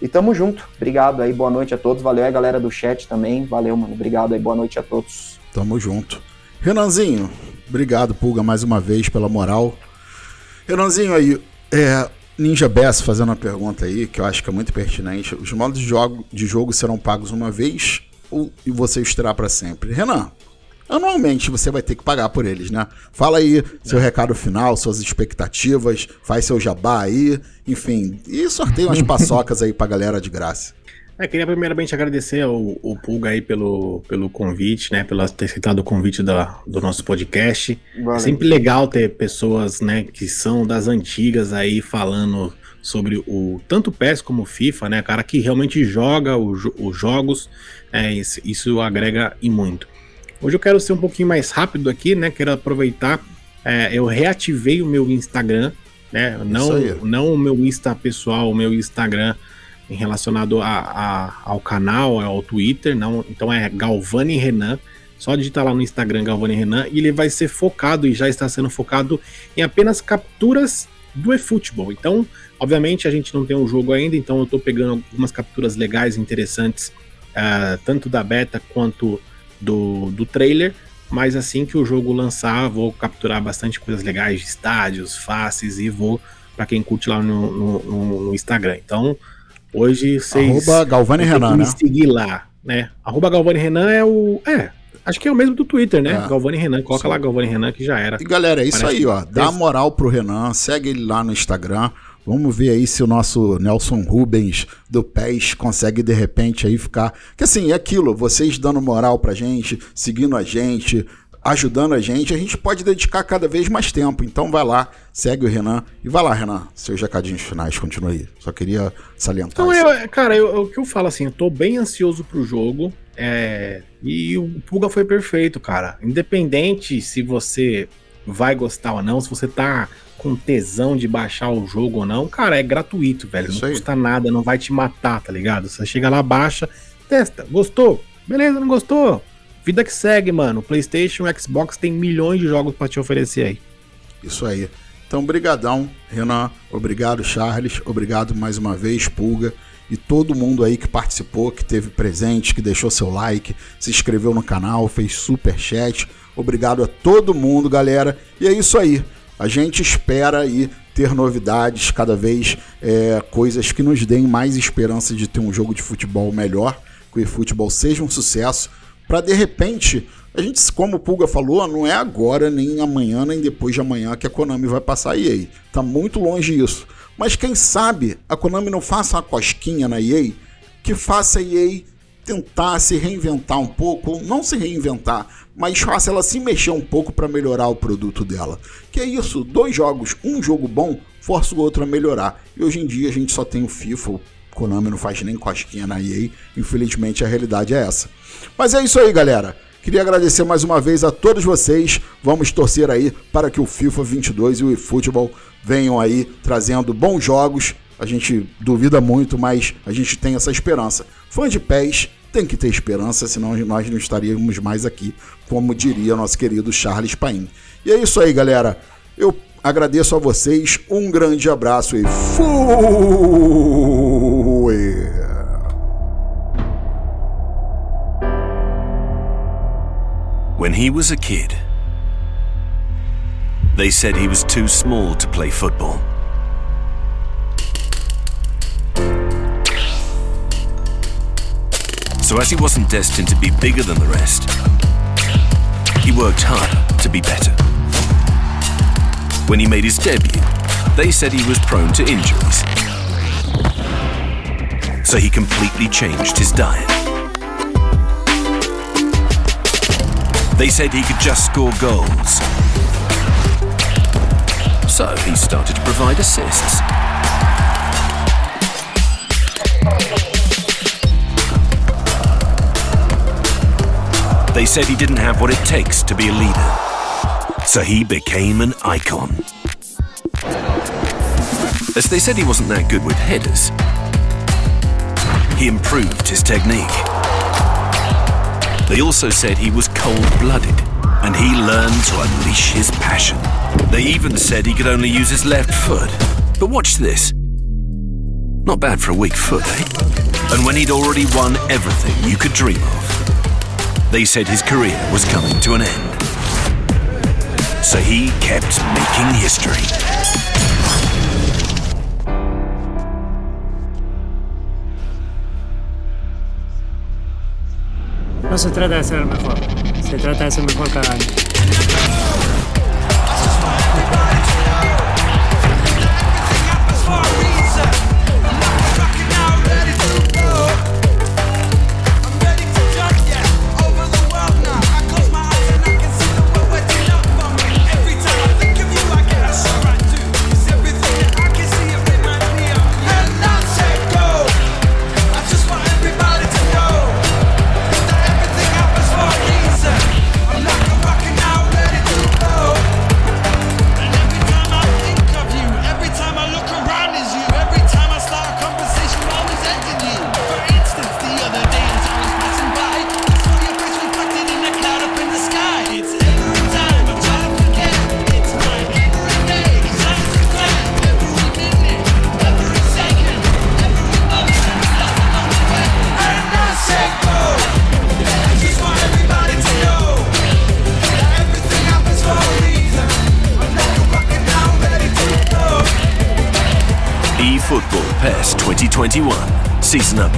E tamo junto. Obrigado aí, boa noite a todos. Valeu aí, galera do chat também. Valeu, mano. Obrigado aí, boa noite a todos. Tamo junto. Renanzinho, obrigado, Pulga, mais uma vez pela moral. Renanzinho aí, é, Ninja Bess fazendo uma pergunta aí, que eu acho que é muito pertinente. Os modos de jogo, de jogo serão pagos uma vez ou você os terá para sempre? Renan, anualmente você vai ter que pagar por eles, né? Fala aí seu recado final, suas expectativas, faz seu jabá aí, enfim, e sorteia umas paçocas aí pra galera de graça. É, queria primeiramente agradecer ao, ao Pulga aí pelo, pelo convite, né? Pelo ter aceitado o convite da, do nosso podcast. É sempre legal ter pessoas, né, que são das antigas aí falando sobre o tanto PES como o FIFA, né? Cara que realmente joga os jogos, é, isso, isso agrega e muito. Hoje eu quero ser um pouquinho mais rápido aqui, né? Quero aproveitar. É, eu reativei o meu Instagram, né? Não, não o meu Insta pessoal, o meu Instagram relacionado a, a, ao canal, ao Twitter, não. Então é Galvani Renan. Só digitar lá no Instagram Galvani Renan e ele vai ser focado e já está sendo focado em apenas capturas do eFootball. Então, obviamente, a gente não tem um jogo ainda, então eu estou pegando algumas capturas legais, interessantes, uh, tanto da beta quanto do, do trailer, mas assim que o jogo lançar, vou capturar bastante coisas legais de estádios, faces e vou para quem curte lá no, no, no, Instagram. Então, hoje vocês. Arroba Galvani Renan, né? seguir lá, né? Arroba Galvani Renan é o. É, Acho que é o mesmo do Twitter, né? É. Galvani Renan. Coloca Sim. lá Galvani Renan que já era. E galera, é isso Parece aí, ó. Dá moral pro Renan, segue ele lá no Instagram. Vamos ver aí se o nosso Nelson Rubens do PES consegue de repente aí ficar. Que assim, é aquilo, vocês dando moral pra gente, seguindo a gente, ajudando a gente, a gente pode dedicar cada vez mais tempo. Então vai lá, segue o Renan e vai lá, Renan, seus recadinhos finais, continue aí. Só queria salientar. Então, eu, cara, eu, o que eu falo assim, eu tô bem ansioso pro jogo. É, e o Puga foi perfeito, cara. Independente se você vai gostar ou não, se você tá com tesão de baixar o jogo ou não, cara, é gratuito, velho. Isso não aí. custa nada, não vai te matar, tá ligado? Você chega lá, baixa, testa, gostou? Beleza, não gostou? Vida que segue, mano. PlayStation, Xbox tem milhões de jogos para te oferecer aí. Isso aí. Então, brigadão, Renan. Obrigado, Charles. Obrigado mais uma vez, Pulga. E todo mundo aí que participou, que teve presente, que deixou seu like, se inscreveu no canal, fez super chat. Obrigado a todo mundo, galera. E é isso aí. A gente espera aí ter novidades, cada vez é, coisas que nos deem mais esperança de ter um jogo de futebol melhor, que o futebol seja um sucesso, para de repente, a gente, como o Pulga falou, não é agora, nem amanhã, nem depois de amanhã que a Konami vai passar a EA. Tá muito longe isso. Mas quem sabe a Konami não faça uma cosquinha na EA que faça a EA tentar se reinventar um pouco, não se reinventar, mas faça ela se mexer um pouco para melhorar o produto dela. Que é isso, dois jogos, um jogo bom força o outro a melhorar. E hoje em dia a gente só tem o FIFA, Konami não faz nem cosquinha na EA, infelizmente a realidade é essa. Mas é isso aí, galera. Queria agradecer mais uma vez a todos vocês. Vamos torcer aí para que o FIFA 22 e o eFootball venham aí trazendo bons jogos. A gente duvida muito, mas a gente tem essa esperança. Fã de pés tem que ter esperança, senão nós não estaríamos mais aqui, como diria nosso querido Charles Paim. E é isso aí, galera. Eu agradeço a vocês, um grande abraço e fui! When he was a kid, they said he was too small to play football. So as he wasn't destined to be bigger than the rest, he worked hard to be better. When he made his debut, they said he was prone to injuries. So he completely changed his diet. They said he could just score goals. So he started to provide assists. They said he didn't have what it takes to be a leader. So he became an icon. As they said he wasn't that good with headers, he improved his technique. They also said he was cold-blooded, and he learned to unleash his passion. They even said he could only use his left foot. But watch this. Not bad for a weak foot, eh? And when he'd already won everything you could dream of, they said his career was coming to an end. So he kept making history. No se trata de ser el mejor, se trata de ser mejor cada año. season up.